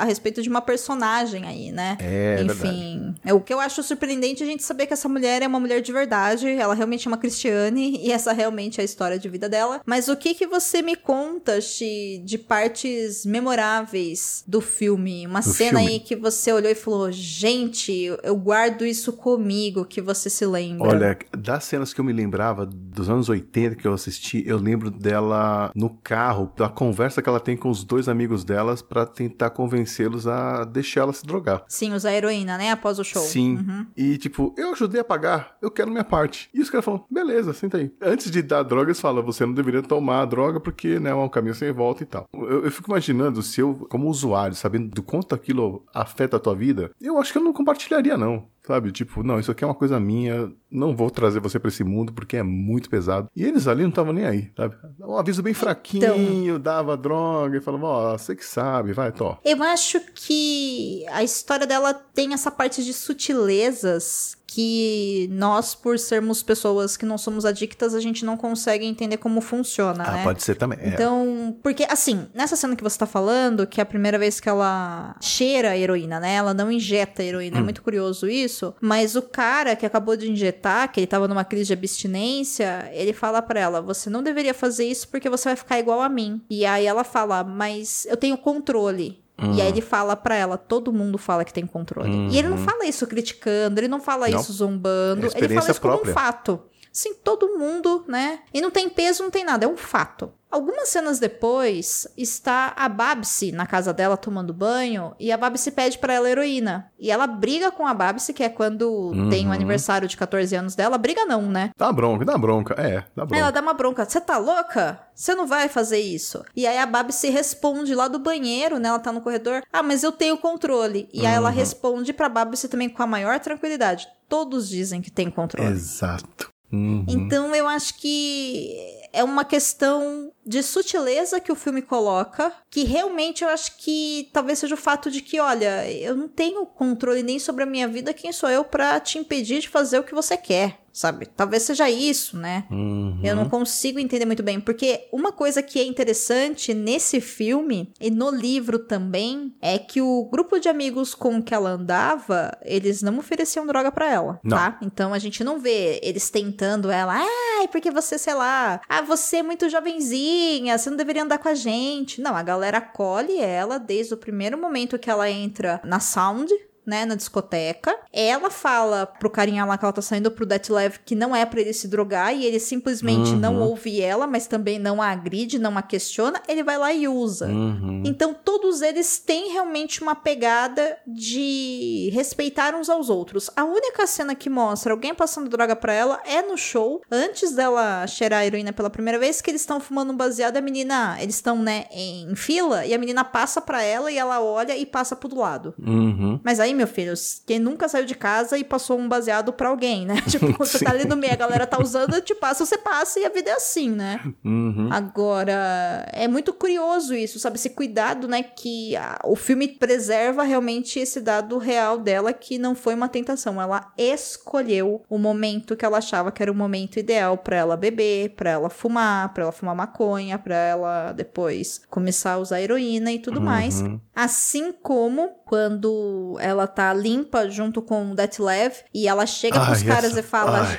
a respeito de uma personagem aí, né? É, é Enfim, é o que eu acho surpreendente é a gente saber que essa mulher é uma mulher de verdade, ela realmente é uma Cristiane (laughs) e essa realmente é a história de vida dela. Mas o que que você me conta, Xi, de partes memoráveis do filme? Uma Do cena filme. aí que você olhou e falou, gente, eu guardo isso comigo, que você se lembra. Olha, das cenas que eu me lembrava dos anos 80 que eu assisti, eu lembro dela no carro, da conversa que ela tem com os dois amigos delas pra tentar convencê-los a deixar ela se drogar. Sim, usar heroína, né? Após o show. Sim. Uhum. E tipo, eu ajudei a pagar, eu quero minha parte. E os caras falam, beleza, senta aí. Antes de dar droga, eles falam, você não deveria tomar a droga porque né, é um caminho sem volta e tal. Eu, eu fico imaginando se eu, como usuário, sabendo do quanto aquilo afeta a tua vida, eu acho que eu não compartilharia, não. Sabe? Tipo, não, isso aqui é uma coisa minha, não vou trazer você pra esse mundo porque é muito pesado. E eles ali não estavam nem aí, sabe? Um aviso bem fraquinho, dava droga e falava, ó, você que sabe, vai, to. Eu acho que a história dela tem essa parte de sutilezas que nós, por sermos pessoas que não somos adictas, a gente não consegue entender como funciona, Ah, né? pode ser também. é. Então, porque assim, nessa cena que você tá falando, que é a primeira vez que ela cheira a heroína, né? Ela não injeta a heroína, é Hum. muito curioso isso. Mas o cara que acabou de injetar, que ele tava numa crise de abstinência, ele fala pra ela: você não deveria fazer isso porque você vai ficar igual a mim. E aí ela fala: mas eu tenho controle. E aí ele fala pra ela, todo mundo fala que tem controle. E ele não fala isso criticando, ele não fala Uhum. Não. isso zombando, É ele fala isso como um própria. fato. Sim, todo mundo, né? E não tem peso, não tem nada, é um fato. Algumas cenas depois, está a Babsi na casa dela tomando banho e a Babsi pede pra ela heroína. E ela briga com a Babsi, que é quando tem o aniversário de 14 anos dela. Briga não, né? Dá bronca, dá bronca. É, dá bronca. ela dá uma bronca. Você tá louca? Você não vai fazer isso. E aí a Babsi responde lá do banheiro, né? Ela tá no corredor. Ah, mas eu tenho controle. E aí ela Uhum. responde pra Babsi também com a maior tranquilidade. Todos dizem que tem controle. Exato. Uhum. Então eu acho que é uma questão de sutileza que o filme coloca, que realmente eu acho que talvez seja o fato de que, olha, eu não tenho controle nem sobre a minha vida, quem sou eu para te impedir de fazer o que você quer? Sabe? Talvez seja isso, né? Uhum. Eu não consigo entender muito bem, porque uma coisa que é interessante nesse filme e no livro também é que o grupo de amigos com que ela andava, eles não ofereciam droga para ela, Não. tá? Então a gente não vê eles tentando ela, ai, porque você, sei lá, ah, você é muito jovenzinha, você não deveria andar com a gente. Não, a galera acolhe ela desde o primeiro momento que ela entra na sound, né, na discoteca. Ela fala pro carinha lá que ela tá saindo pro Detlef que não é pra ele se drogar e ele simplesmente Uhum. não ouve ela, mas também não a agride, não a questiona, ele vai lá e usa. Uhum. Então todos eles têm realmente uma pegada de respeitar uns aos outros. A única cena que mostra alguém passando droga pra ela é no show, antes dela cheirar a heroína pela primeira vez, que eles estão fumando um baseado e a menina, eles estão, né, em fila e a menina passa pra ela e ela olha e passa pro do lado. Uhum. Mas aí, meu filho, quem nunca saiu de casa e passou um baseado pra alguém, né? (laughs) Tipo, você tá ali no meio, a galera tá usando, te passa, você passa e a vida é assim, né? Uhum. Agora, é muito curioso isso, sabe? Esse cuidado, né? Que a- o filme preserva realmente esse dado real dela, que não foi uma tentação. Ela escolheu o momento que ela achava que era o momento ideal pra ela beber, pra ela fumar, pra ela fumar maconha, pra ela depois começar a usar heroína e tudo mais. Uhum. Assim como quando ela tá limpa junto com o Detlev e ela chega pros Ai, caras essa- e fala. ai.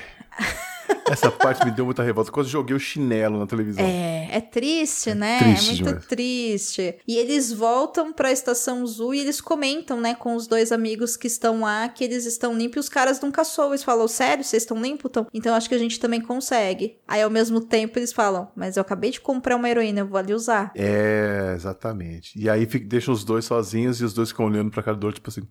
Essa parte me deu muita revolta. Quase joguei o chinelo na televisão. É, é triste, né? triste é muito demais. triste. E eles voltam pra estação Zoo e eles comentam, né, com os dois amigos que estão lá, que eles estão limpos e os caras nunca soam. Eles falam, sério, vocês estão limpos? Então, então acho que a gente também consegue. Aí ao mesmo tempo eles falam, mas eu acabei de comprar uma heroína, eu vou ali usar. É, exatamente. E aí fica, deixa os dois sozinhos e os dois ficam olhando pra cara do outro, tipo assim.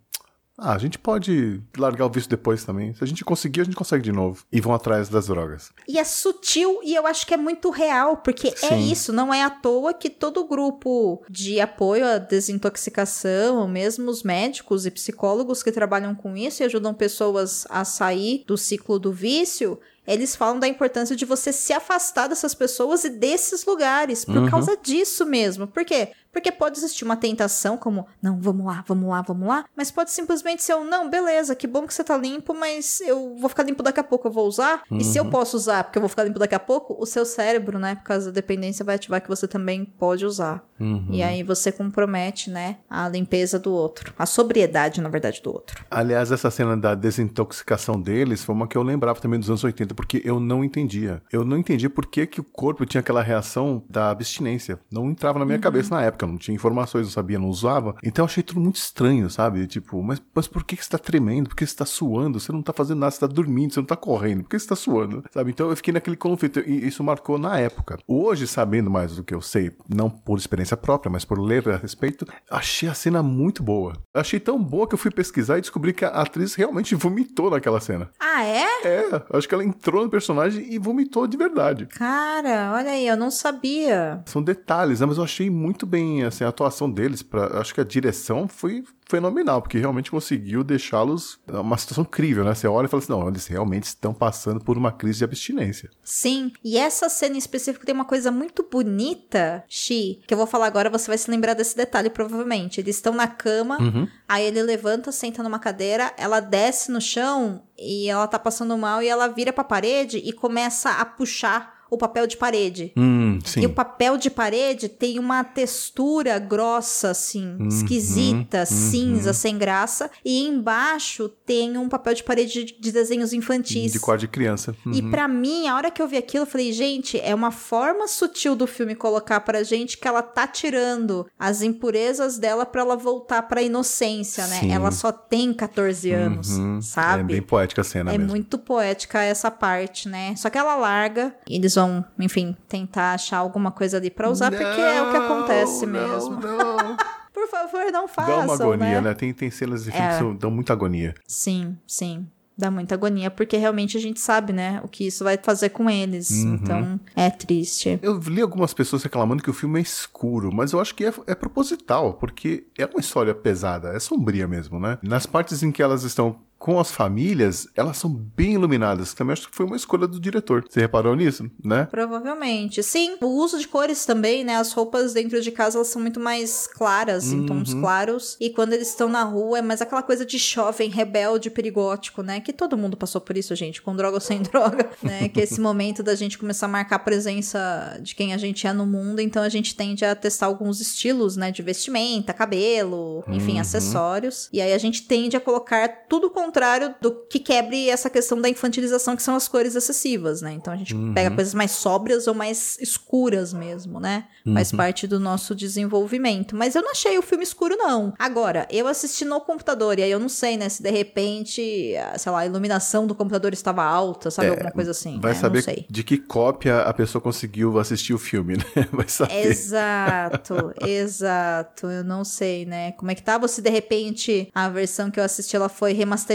Ah, a gente pode largar o vício depois também. Se a gente conseguir, a gente consegue de novo. E vão atrás das drogas. E é sutil e eu acho que é muito real, porque é Sim. isso, não é à toa que todo grupo de apoio à desintoxicação, ou mesmo os médicos e psicólogos que trabalham com isso e ajudam pessoas a sair do ciclo do vício, eles falam da importância de você se afastar dessas pessoas e desses lugares, por Uhum. causa disso mesmo. Por quê? Porque pode existir uma tentação como, não, vamos lá, vamos lá, vamos lá, mas pode simplesmente ser um, não, beleza, que bom que você tá limpo, mas eu vou ficar limpo daqui a pouco, eu vou usar. E se eu posso usar porque eu vou ficar limpo daqui a pouco, o seu cérebro, né, por causa da dependência, vai ativar que você também pode usar. Uhum. E aí você compromete, né, a limpeza do outro, a sobriedade, na verdade, do outro. Aliás, essa cena da desintoxicação deles foi uma que eu lembrava também dos anos 80, porque eu não entendia. Eu não entendia por que, que o corpo tinha aquela reação da abstinência. Não entrava na minha cabeça na época, eu não tinha informações, não sabia, não usava. Então eu achei tudo muito estranho, sabe? Tipo, mas, mas por que, que você tá tremendo? Por que você tá suando? Você não tá fazendo nada, você tá dormindo, você não tá correndo. Por que você tá suando? Sabe? Então eu fiquei naquele conflito e isso marcou na época. Hoje, sabendo mais do que eu sei, não por experiência própria, mas por ler a respeito, achei a cena muito boa. Achei tão boa que eu fui pesquisar e descobri que a atriz realmente vomitou naquela cena. Ah, é? É, acho que ela entrou no personagem e vomitou de verdade. Cara, olha aí, eu não sabia. São detalhes, né? Mas eu achei muito bem assim, a atuação deles. Pra, acho que a direção foi fenomenal, porque realmente conseguiu deixá-los uma situação incrível, né? Você olha e fala assim: não, eles realmente estão passando por uma crise de abstinência. Sim, e essa cena em específico tem uma coisa muito bonita, Xi, que eu vou falar agora, você vai se lembrar desse detalhe provavelmente. Eles estão na cama, Uhum. aí ele levanta, senta numa cadeira, ela desce no chão e ela tá passando mal e ela vira pra parede e começa a puxar o papel de parede. Hum, E o papel de parede tem uma textura grossa, assim, Uhum, esquisita, cinza, sem graça. E embaixo tem um papel de parede de- de desenhos infantis. De quarto de criança. E Uhum. pra mim, a hora que eu vi aquilo, eu falei, gente, é uma forma sutil do filme colocar pra gente que ela tá tirando as impurezas dela pra ela voltar pra inocência, né? Sim. Ela só tem 14 anos, Uhum. É sabe? bem poética a cena É mesmo. muito poética essa parte, né? Só que ela larga, eles vão, enfim, tentar achar alguma coisa ali pra usar, porque é o que acontece Não, mesmo. Não, (laughs) Por favor, não façam, Dá uma agonia, né? né? Tem, tem cenas de filme É. que dão muita agonia. Sim, sim. Dá muita agonia, porque realmente a gente sabe, né? O que isso vai fazer com eles. Uhum. Então, é triste. Eu li algumas pessoas reclamando que o filme é escuro, mas eu acho que é, é proposital, porque é uma história pesada, é sombria mesmo, né? Nas partes em que elas estão com as famílias, elas são bem iluminadas. Também acho que foi uma escolha do diretor. Você reparou nisso, né? Provavelmente. Sim, o uso de cores também, né? As roupas dentro de casa elas são muito mais claras, em tons Uhum. claros. E quando eles estão na rua, é mais aquela coisa de jovem, rebelde, perigótico, né? Que todo mundo passou por isso, gente, com droga ou sem (laughs) droga, né? Que é esse momento da gente começar a marcar a presença de quem a gente é no mundo, então a gente tende a testar alguns estilos, né? De vestimenta, cabelo, enfim, Uhum. acessórios. E aí a gente tende a colocar tudo o contrário do que quebre essa questão da infantilização, que são as cores excessivas, né? Então a gente Uhum. pega coisas mais sóbrias ou mais escuras mesmo, né? Faz Uhum. parte do nosso desenvolvimento. Mas eu não achei o filme escuro, não. Agora, eu assisti no computador, e aí eu não sei, né? Se de repente, a- sei lá, a iluminação do computador estava alta, sabe? É, Alguma coisa assim. Vai né? saber de que cópia a pessoa conseguiu assistir o filme, (laughs) né? Vai saber. Exato, exato. Eu não sei, né? Como é que tava? Se de repente a versão que eu assisti ela foi remasterizada,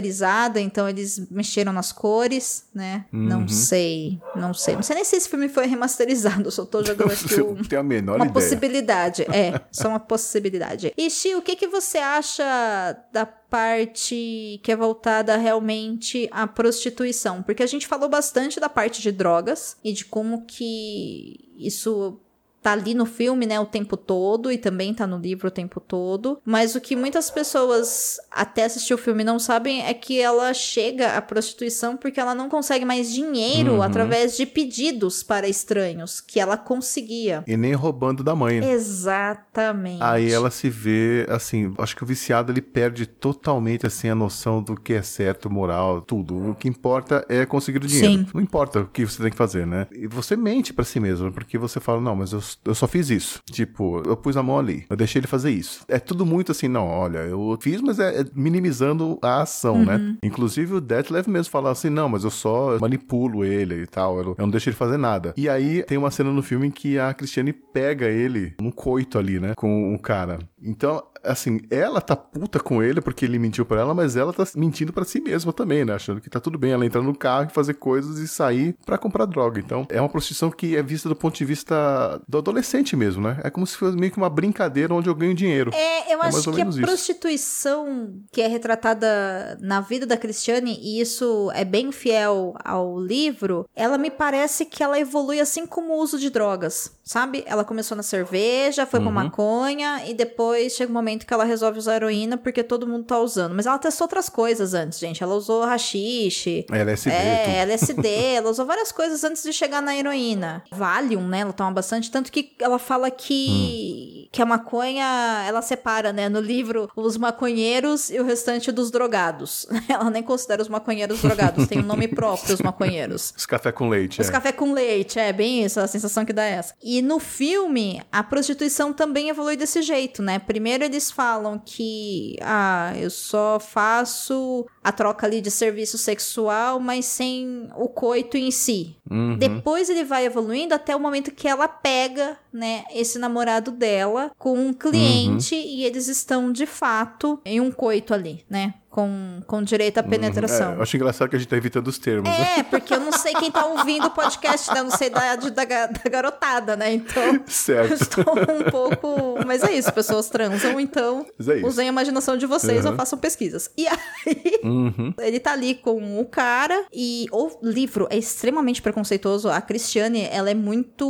então eles mexeram nas cores, né? Não Uhum. sei, não sei. Não sei nem se esse filme foi remasterizado, eu só tô jogando aqui um, não tem a menor uma ideia. possibilidade. É, só uma possibilidade. E, o que, que você acha da parte que é voltada realmente à prostituição? Porque a gente falou bastante da parte de drogas e de como que isso tá ali no filme, né, o tempo todo e também tá no livro o tempo todo. Mas o que muitas pessoas até assistir o filme não sabem é que ela chega à prostituição porque ela não consegue mais dinheiro Uhum. através de pedidos para estranhos que ela conseguia. E nem roubando da mãe. Exatamente. Aí ela se vê, assim, acho que o viciado ele perde totalmente, assim, a noção do que é certo, moral, tudo. O que importa é conseguir o dinheiro. Sim. Não importa o que você tem que fazer, né? E você mente pra si mesmo, porque você fala, não, mas eu, eu só fiz isso. Tipo, eu pus a mão ali, eu deixei ele fazer isso. É tudo muito assim, não, olha, eu fiz, mas é, é minimizando a ação, Uhum. né? Inclusive o Detlef mesmo fala assim, não, mas eu só manipulo ele e tal, eu, eu não deixo ele fazer nada. E aí tem uma cena no filme em que a Cristiane pega ele num coito ali, né? Com o cara. Então, assim, ela tá puta com ele porque ele mentiu pra ela, mas ela tá mentindo pra si mesma também, né? Achando que tá tudo bem ela entrar no carro e fazer coisas e sair pra comprar droga. Então, é uma prostituição que é vista do ponto de vista do adolescente mesmo, né? É como se fosse meio que uma brincadeira onde eu ganho dinheiro. É, eu É acho que a isso. prostituição que é retratada na vida da Cristiane, e isso é bem fiel ao livro, ela me parece que ela evolui assim como o uso de drogas, sabe? Ela começou na cerveja, foi pra Uhum. maconha, e depois chega um momento que ela resolve usar heroína porque todo mundo tá usando. Mas ela testou outras coisas antes, gente. Ela usou rachixe, LSD, é, tudo. LSD, (laughs) ela usou várias coisas antes de chegar na heroína. Valium, né? Ela toma bastante, tanto que ela fala que, Hum. Que a maconha, ela separa, né, no livro, os maconheiros e o restante dos drogados. (laughs) Ela nem considera os maconheiros drogados, tem um nome próprio, os maconheiros. Os café com leite. Os é. café com leite, é bem isso, a sensação que dá é essa. E no filme, a prostituição também evolui desse jeito, né? Primeiro eles falam que, ah, eu só faço a troca ali de serviço sexual, mas sem o coito em si. Uhum. Depois ele vai evoluindo até o momento que ela pega, né, esse namorado dela com um cliente e eles estão de fato em um coito ali, né? Com, com direito à penetração. É, eu acho engraçado que a gente tá evitando os termos, né? É, (laughs) porque eu não sei quem tá ouvindo o podcast, né? Eu não sei da, ga- da garotada, né? Então, eu Certo. estou um pouco. Mas é isso, pessoas transam, então é isso. usem a imaginação de vocês Uhum. ou façam pesquisas. E aí, Uhum. ele tá ali com o cara e o livro é extremamente preconceituoso. A Cristiane, ela é muito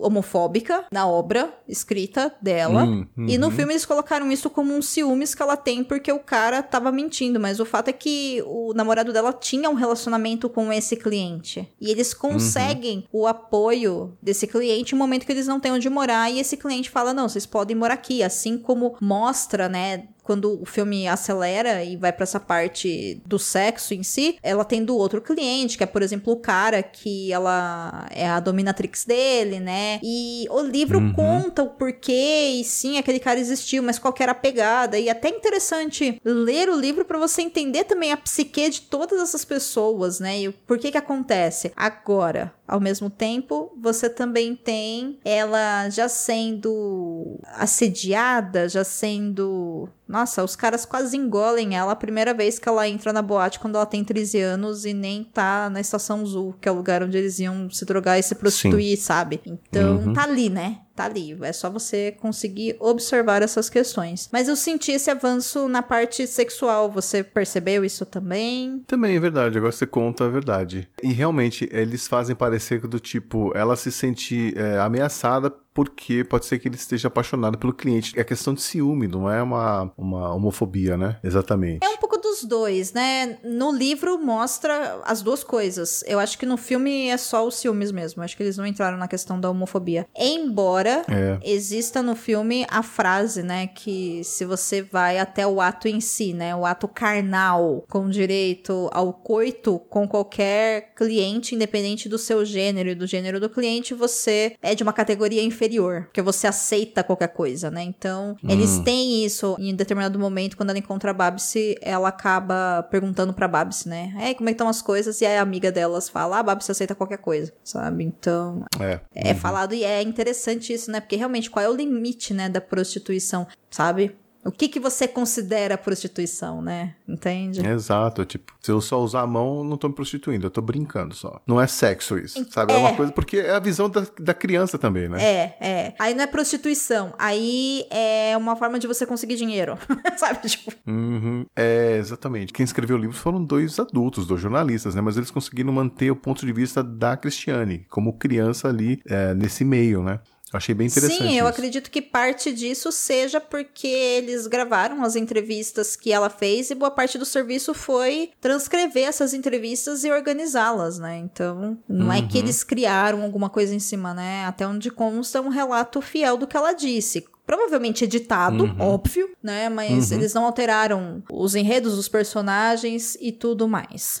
homofóbica na obra escrita dela. Hum, E no uhum. filme eles colocaram isso como um ciúmes que ela tem porque o cara tava mentindo, mas o fato é que o namorado dela tinha um relacionamento com esse cliente. E eles conseguem o apoio desse cliente no momento que eles não têm onde morar. E esse cliente fala: "Não, vocês podem morar aqui", assim como mostra, né, quando o filme acelera e vai pra essa parte do sexo em si, ela tem do outro cliente, que é, por exemplo, o cara que ela é a dominatrix dele, né? E o livro Uhum. conta o porquê, e sim, aquele cara existiu, mas qual que era a pegada. E é até interessante ler o livro pra você entender também a psique de todas essas pessoas, né? E o porquê que acontece. Agora, ao mesmo tempo, você também tem ela já sendo assediada, já sendo. Nossa, os caras quase engolem ela a primeira vez que ela entra na boate quando ela tem 13 anos e nem tá na Estação Azul, que é o lugar onde eles iam se drogar e se prostituir, sabe? Então, Uhum. tá ali, né? Tá ali. É só você conseguir observar essas questões. Mas eu senti esse avanço na parte sexual. Você percebeu isso também? Também é verdade, agora você conta a verdade. E realmente, eles fazem parecer do tipo, ela se sente é, ameaçada porque pode ser que ele esteja apaixonado pelo cliente. É questão de ciúme, não é uma, uma homofobia, né? Exatamente. É um pouco dos dois, né? No livro mostra as duas coisas. Eu acho que no filme é só os ciúmes mesmo. Acho que eles não entraram na questão da homofobia. Embora É. exista no filme a frase, né, que se você vai até o ato em si, né, o ato carnal, com direito ao coito com qualquer cliente, independente do seu gênero e do gênero do cliente, você é de uma categoria inferior, porque você aceita qualquer coisa, né? Então, eles têm isso em determinado momento, quando ela encontra a Babsi, ela acaba perguntando pra Babsi, né? É, como é que estão as coisas? E aí a amiga delas fala, ah, Babsi aceita qualquer coisa, sabe? Então, É. é falado e é interessante isso, né? Porque realmente, qual é o limite, né, da prostituição, sabe? O que que você considera prostituição, né? Entende? Exato, tipo, se eu só usar a mão, não tô me prostituindo, eu tô brincando só. Não é sexo isso, sabe? É, uma É. coisa, porque é a visão da, da criança também, né? É, é. Aí não é prostituição. Aí é uma forma de você conseguir dinheiro. (laughs) sabe? Tipo, Uhum, é, exatamente. Quem escreveu o livro foram dois adultos, dois jornalistas, né? Mas eles conseguiram manter o ponto de vista da Cristiane, como criança ali é, nesse meio, né? Achei bem interessante. Sim, eu isso. acredito que parte disso seja porque eles gravaram as entrevistas que ela fez e boa parte do serviço foi transcrever essas entrevistas e organizá-las, né? Então, não é que Uhum. eles criaram alguma coisa em cima, né? Até onde consta um relato fiel do que ela disse. Provavelmente editado, Uhum. óbvio, né? Mas eles não alteraram os enredos, os personagens e tudo mais.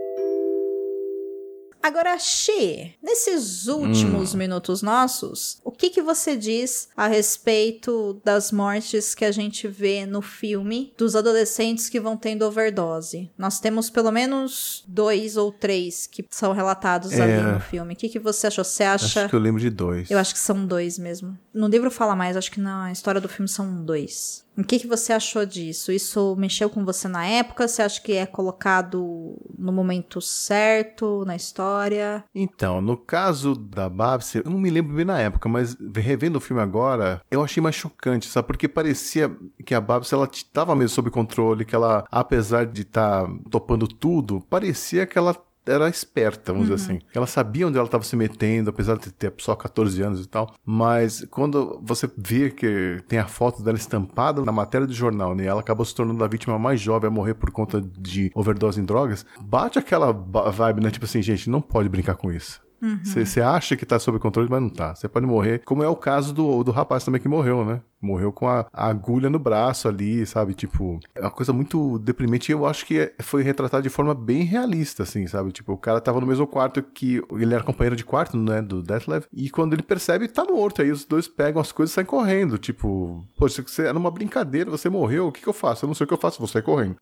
Agora, Xê, nesses últimos minutos nossos, o que, que você diz a respeito das mortes que a gente vê no filme dos adolescentes que vão tendo overdose? Nós temos pelo menos dois ou três que são relatados É. ali no filme. O que, que você achou? Você acha. Acho que eu lembro de dois. Eu acho que são dois mesmo. No livro fala mais, acho que na história do filme são dois. O que, que você achou disso? Isso mexeu com você na época? Você acha que é colocado no momento certo na história? Então, no caso da Babs, eu não me lembro bem na época, mas revendo o filme agora, eu achei mais chocante, sabe? Porque parecia que a Babs, ela tava mesmo sob controle, que ela, apesar de estar topando tudo, parecia que ela era esperta, vamos dizer assim. Ela sabia onde ela estava se metendo, apesar de ter só 14 anos e tal. Mas quando você vê que tem a foto dela estampada na matéria do jornal, né? Ela acabou se tornando a vítima mais jovem a morrer por conta de overdose em drogas. Bate aquela vibe, né? Tipo assim, gente, não pode brincar com isso. Você acha que tá sob controle, mas não tá. Você pode morrer, como é o caso do, do rapaz também que morreu, né? Morreu com a, a agulha no braço ali, sabe? Tipo, é uma coisa muito deprimente e eu acho que foi retratado de forma bem realista, assim, sabe? Tipo, o cara tava no mesmo quarto que ele era companheiro de quarto, né? Do Deathlev. E quando ele percebe, tá morto. Aí os dois pegam as coisas e saem correndo. Tipo, poxa, você era uma brincadeira, você morreu, o que, que eu faço? Eu não sei o que eu faço, vou sair correndo.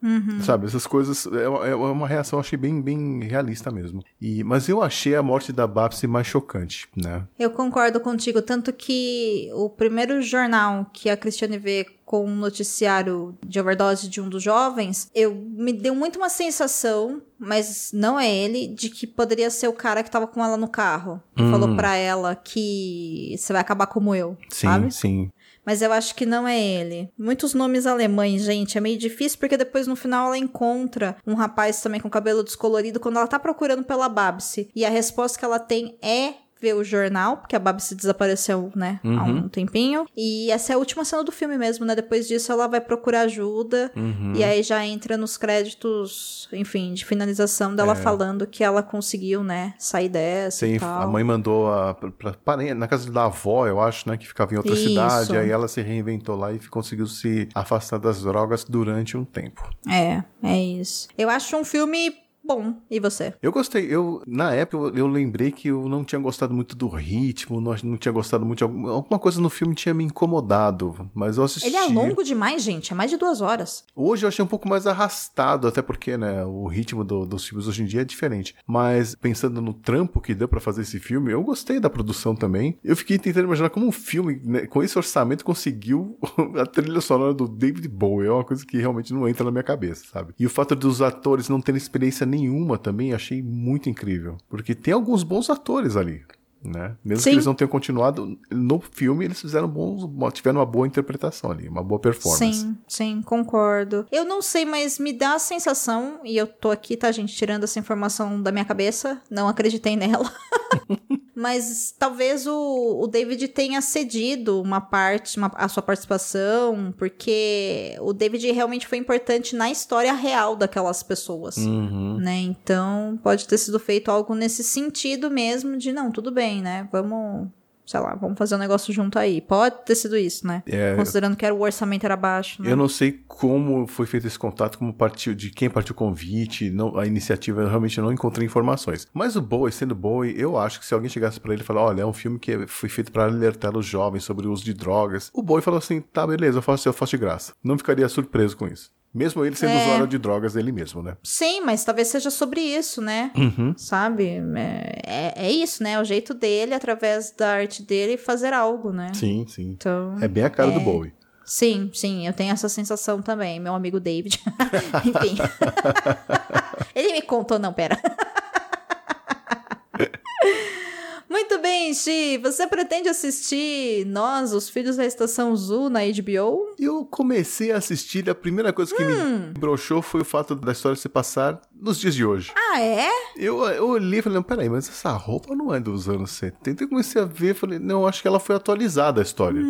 Sabe? Essas coisas é, uma- é uma reação, achei bem, bem realista mesmo. E, mas eu achei a morte da Babsi mais chocante, né? Eu concordo contigo, tanto que o primeiro jornal que a Cristiane vê com um noticiário de overdose de um dos jovens, eu me deu muito uma sensação, mas não é ele, de que poderia ser o cara que tava com ela no carro. Que Hum. falou pra ela que você vai acabar como eu, Sim, sabe? sim. Mas eu acho que não é ele. Muitos nomes alemães, gente, é meio difícil porque depois no final ela encontra um rapaz também com cabelo descolorido quando ela tá procurando pela Babsi. E a resposta que ela tem é ver o jornal, porque a Babsi desapareceu, né, há Uhum. um tempinho. E essa é a última cena do filme mesmo, né? Depois disso ela vai procurar ajuda. Uhum. E aí já entra nos créditos, enfim, de finalização dela É. falando que ela conseguiu, né, sair dessa Sim, a mãe mandou a, pra, pra na casa da avó, eu acho, né? Que ficava em outra Isso. cidade. Aí ela se reinventou lá e conseguiu se afastar das drogas durante um tempo. É, é isso. Eu acho um filme bom. E você? Eu gostei. Eu, na época, eu, eu lembrei que eu não tinha gostado muito do ritmo, não, não tinha gostado muito de alguma, alguma coisa no filme tinha me incomodado, mas eu assisti. Ele é longo demais, gente. É mais de duas horas. Hoje eu achei um pouco mais arrastado, até porque, né, o ritmo do- dos filmes hoje em dia é diferente. Mas pensando no trampo que deu pra fazer esse filme, eu gostei da produção também. Eu fiquei tentando imaginar como um filme, né, com esse orçamento, conseguiu (laughs) a trilha sonora do David Bowie. É uma coisa que realmente não entra na minha cabeça, sabe? E o fato dos atores não terem experiência nenhuma também, achei muito incrível. Porque tem alguns bons atores ali. Né? Mesmo Sim. que eles não tenham continuado no filme, eles fizeram bons, tiveram uma boa interpretação ali, uma boa performance. Sim, sim, concordo. Eu não sei, mas me dá a sensação, e eu tô aqui, tá, gente, tirando essa informação da minha cabeça, não acreditei nela. (laughs) mas talvez o, o David tenha cedido uma parte, uma- a sua participação, porque o David realmente foi importante na história real daquelas pessoas. Uhum. Né? Então, pode ter sido feito algo nesse sentido mesmo de não, tudo bem, né? Vamos, sei lá, vamos fazer um negócio junto aí. Pode ter sido isso, né? É, Considerando que era, o orçamento era baixo, né? Eu não sei como foi feito esse contato, como partiu, de quem partiu o convite, não, a iniciativa, eu realmente não encontrei informações. Mas o Bowie, sendo Bowie, eu acho que se alguém chegasse pra ele e falar, olha, é um filme que foi feito pra alertar os jovens sobre o uso de drogas, o Bowie falou assim, tá, beleza, eu faço, eu faço de graça. Não ficaria surpreso com isso. Mesmo ele sendo É. usuário de drogas dele mesmo, né? Sim, mas talvez seja sobre isso, né? Uhum. Sabe? É, é, é isso, né? O jeito dele, através da arte dele, fazer algo, né? Sim, sim. Então. É bem a cara do Bowie. Sim, sim, eu tenho essa sensação também. Meu amigo David. (laughs) Enfim. (laughs) Ele me contou, não, pera. Muito bem, Xi. Você pretende assistir Nós, os Filhos da Estação Zoo, na HBO? Eu comecei a assistir, e a primeira coisa que Hum. me broxou foi o fato da história se passar nos dias de hoje. Ah, é? Eu, eu olhei e falei, não, peraí, mas essa roupa não é dos anos 70. Eu comecei a ver, falei, não, acho que ela foi atualizada a história.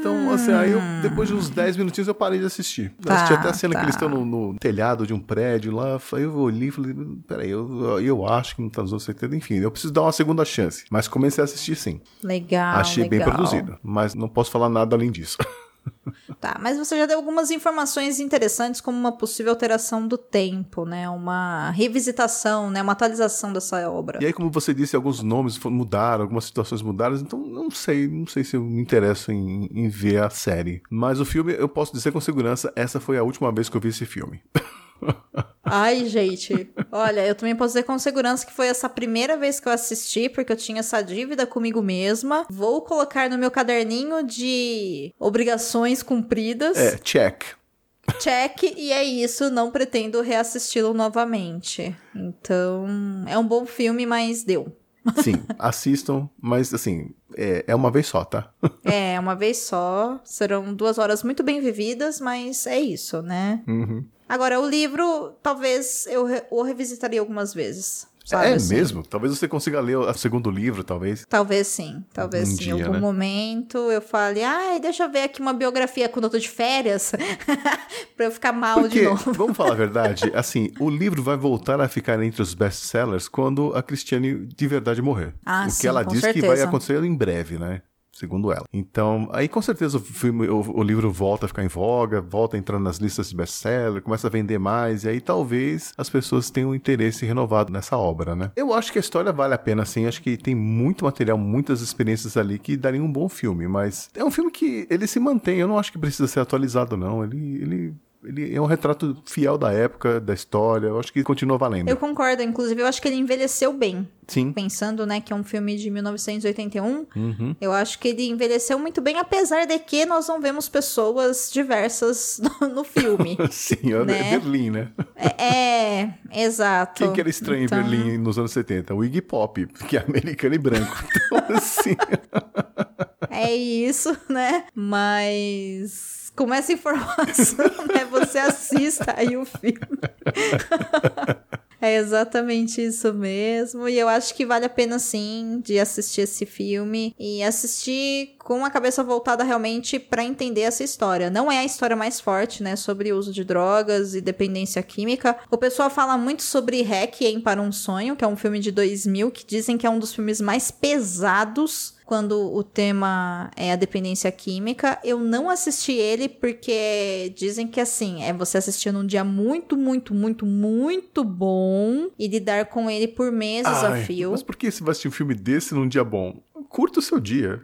Então, assim, aí eu, depois de uns 10 minutinhos eu parei de assistir. Eu Tá, assisti até a cena tá. que eles estão no, no telhado de um prédio lá. Aí eu olhei e falei, peraí, eu, eu acho que não tá nos anos 70. Enfim, eu preciso dar uma segunda chance. Mas comecei a assistir sim. Legal. Achei bem legal. produzido. Mas não posso falar nada além disso. (laughs) Tá, mas você já deu algumas informações interessantes, como uma possível alteração do tempo, né? Uma revisitação, né? Uma atualização dessa obra. E aí, como você disse, alguns nomes mudaram, algumas situações mudaram, então não sei, não sei se eu me interesso em, em ver a série. Mas o filme, eu posso dizer com segurança, essa foi a última vez que eu vi esse filme. (laughs) Ai, gente. Olha, eu também posso dizer com segurança que foi essa primeira vez que eu assisti, porque eu tinha essa dívida comigo mesma. Vou colocar no meu caderninho de obrigações cumpridas. É, check. Check, e é isso. Não pretendo reassisti-lo novamente. Então, é um bom filme, mas deu. Sim, assistam, mas assim, é, é uma vez só, tá? É, uma vez só. Serão duas horas muito bem vividas, mas é isso, né? Uhum. Agora, o livro, talvez eu re- o revisitaria algumas vezes. Sabe, é assim? mesmo? Talvez você consiga ler o segundo livro, talvez. Talvez sim, talvez Um sim. dia, em algum né? momento eu fale, ai, deixa eu ver aqui uma biografia quando eu tô de férias, (laughs) pra eu ficar mal de Porque, novo. vamos falar a (laughs) verdade, assim, o livro vai voltar a ficar entre os best-sellers quando a Cristiane de verdade morrer. Ah, o que sim, ela diz que vai certeza. acontecer em breve, né? Segundo ela. Então, aí com certeza o, filme, o, o livro volta a ficar em voga, volta a entrar nas listas de best-seller, começa a vender mais, e aí talvez as pessoas tenham um interesse renovado nessa obra, né? Eu acho que a história vale a pena, sim. Acho que tem muito material, muitas experiências ali que dariam um bom filme, mas é um filme que ele se mantém. Eu não acho que precisa ser atualizado, não. Ele. ele... Ele é um retrato fiel da época, da história. Eu acho que continua valendo. Eu concordo, inclusive eu acho que ele envelheceu bem. Sim. Pensando, né, que é um filme de 1981, Uhum. eu acho que ele envelheceu muito bem, apesar de que nós não vemos pessoas diversas (laughs) no, no filme. (laughs) Sim, é Né? Berlim, né? é, é, exato. Quem que era estranho Então, em Berlim nos anos 70? O Iggy Pop, que é americano e branco. Então, assim. (laughs) É isso, né? Mas com essa informação, (laughs) né, você assista aí o filme. (laughs) É exatamente isso mesmo. E eu acho que vale a pena sim de assistir esse filme. E assistir com uma cabeça voltada realmente para entender essa história. Não é a história mais forte, né, sobre o uso de drogas e dependência química. O pessoal fala muito sobre Requiem para um Sonho, que é um filme de 2000, que dizem que é um dos filmes mais pesados quando o tema é a dependência química. Eu não assisti ele porque dizem que assim, é você assistir num dia muito, muito, muito, muito bom e lidar com ele por meses Ai, a fio. Mas por que você vai assistir um filme desse num dia bom? Curta o seu dia.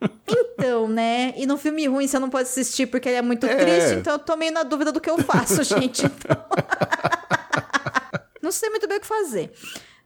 (laughs) Então, né? E no filme ruim você não pode assistir porque ele é muito É. triste, então eu tô meio na dúvida do que eu faço, (laughs) gente. Então... (laughs) não sei muito bem o que fazer,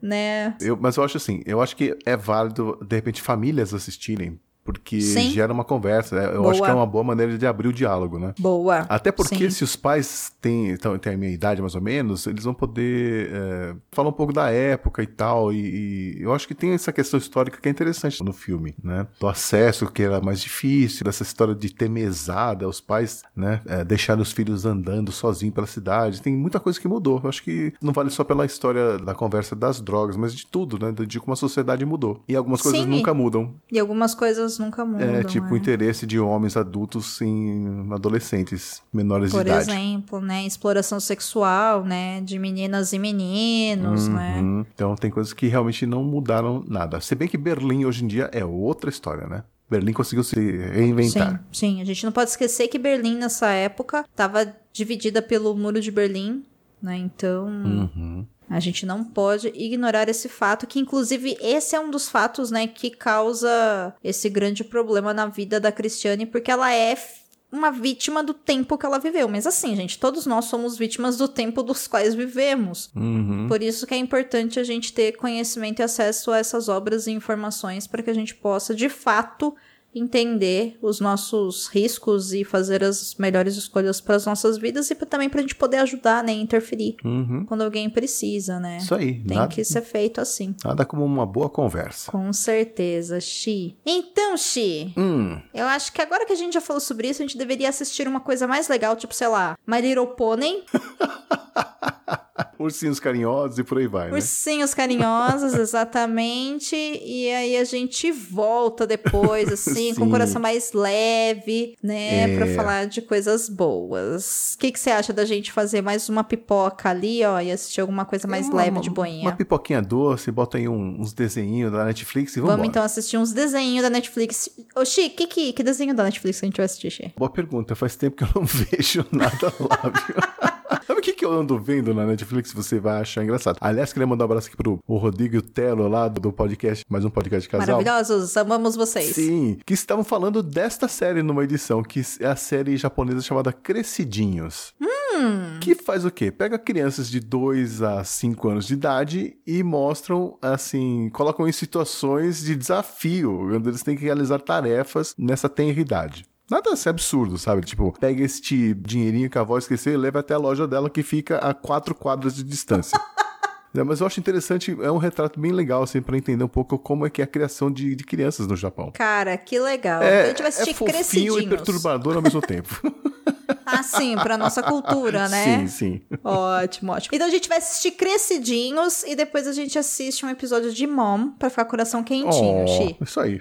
né? Eu- mas eu acho assim, eu acho que é válido, de repente, famílias assistirem, porque Sim. gera uma conversa. né? Eu Boa. acho que é uma boa maneira de abrir o diálogo, né? Boa. Até porque Sim. se os pais têm, então, têm a minha idade mais ou menos, eles vão poder é, falar um pouco da época e tal. E, e eu acho que tem essa questão histórica que é interessante no filme, né? Do acesso que era mais difícil, dessa história de ter mesada, os pais, né? é, deixarem os filhos andando sozinhos pela cidade. Tem muita coisa que mudou. Eu acho que não vale só pela história da conversa das drogas, mas de tudo, né? De como a sociedade mudou. E algumas coisas Sim. nunca mudam. E algumas coisas nunca mudam. É tipo o né? interesse de homens adultos em adolescentes menores Por de idade. exemplo, né? Exploração sexual, né? De meninas e meninos, né? Uhum. Então tem coisas que realmente não mudaram nada. Se bem que Berlim hoje em dia é outra história, né? Berlim conseguiu se reinventar. Sim, sim. A gente não pode esquecer que Berlim, nessa época, estava dividida pelo Muro de Berlim, né? Então, Uhum. A gente não pode ignorar esse fato, que inclusive esse é um dos fatos, né, que causa esse grande problema na vida da Cristiane, porque ela é uma vítima do tempo que ela viveu. Mas assim, gente, todos nós somos vítimas do tempo dos quais vivemos. Uhum. Por isso que é importante a gente ter conhecimento e acesso a essas obras e informações para que a gente possa, de fato, entender os nossos riscos e fazer as melhores escolhas para as nossas vidas e também para a gente poder ajudar, né, interferir Uhum. quando alguém precisa, né? Isso aí. Tem Nada, que ser feito assim. nada como uma boa conversa. Com certeza, Xi. Então, Xi, Hum. eu acho que agora que a gente já falou sobre isso, a gente deveria assistir uma coisa mais legal, tipo, sei lá, My Little Pony, (laughs) Ursinhos carinhosos e por aí vai, né? Ursinhos carinhosos, exatamente. E aí a gente volta depois, (laughs) assim, com o coração mais leve, né? É. Pra falar de coisas boas. O que, que você acha da gente fazer mais uma pipoca ali, ó, e assistir alguma coisa mais Uma- leve de boinha? Uma pipoquinha doce, bota aí um- uns desenhinhos da Netflix e vamos Vamos então assistir uns desenhos da Netflix. Ô, que, que, que desenho da Netflix que a gente vai assistir, Xi? Boa pergunta, faz tempo que eu não (laughs) vejo nada lá, viu? (laughs) Sabe o que, que eu ando vendo na Netflix? Você vai achar engraçado. Aliás, queria mandar um abraço aqui pro o Rodrigo Telo lá do, podcast, mais um podcast de casal. Maravilhosos, amamos vocês. Sim, que estavam falando desta série numa edição, que é a série japonesa chamada Crescidinhos. Hum. Que faz o quê? Pega crianças de 2 a 5 anos de idade e mostram, assim, colocam em situações de desafio, onde eles têm que realizar tarefas nessa tenridade. Nada assim absurdo, sabe? Tipo, pega este dinheirinho que a avó esqueceu e leva até a loja dela que fica a quatro quadras de distância. (laughs) É, mas eu acho interessante, é um retrato bem legal, assim, pra entender um pouco como é que é a criação de, de crianças no Japão. Cara, que legal. É, a gente vai assistir é fofinho e perturbador ao mesmo (laughs) tempo. Ah, sim, pra nossa cultura, né? Sim, sim. Ótimo, ótimo. Então a gente vai assistir Crescidinhos e depois a gente assiste um episódio de Mom pra ficar coração quentinho, Oh, Xi. isso aí.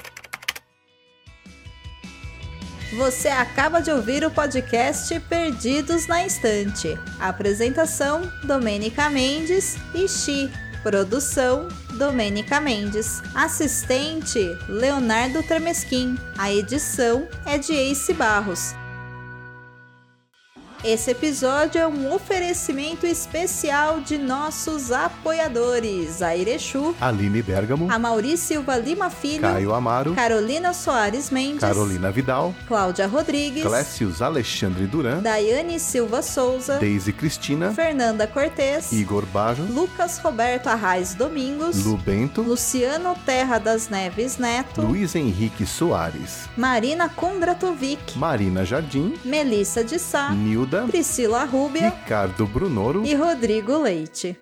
Você acaba de ouvir o podcast Perdidos na Estante. Apresentação: Domênica Mendes e Xi. Produção: Domênica Mendes. Assistente: Leonardo Tremesquim. A edição é de Ace Barros. Esse episódio é um oferecimento especial de nossos apoiadores: a Irechu, Aline Bergamo, a Mauri Silva Lima Filho, Caio Amaro, Carolina Soares Mendes, Carolina Vidal, Cláudia Rodrigues, Clécius Alexandre Duran, Daiane Silva Souza, Deise Cristina, Fernanda Cortez, Igor Bajo, Lucas Roberto Arraes Domingos, Lu Bento, Luciano Terra das Neves Neto, Luiz Henrique Soares, Marina Kondratovic, Marina Jardim, Melissa de Sá, Nilda Arruda, Priscila Rúbia Ricardo Brunoro e Rodrigo Leite.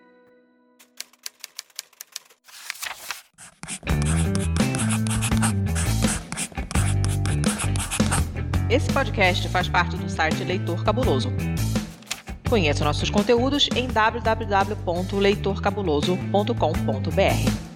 Esse podcast faz parte do site Leitor Cabuloso. Conheça nossos conteúdos em www.leitorcabuloso.com.br.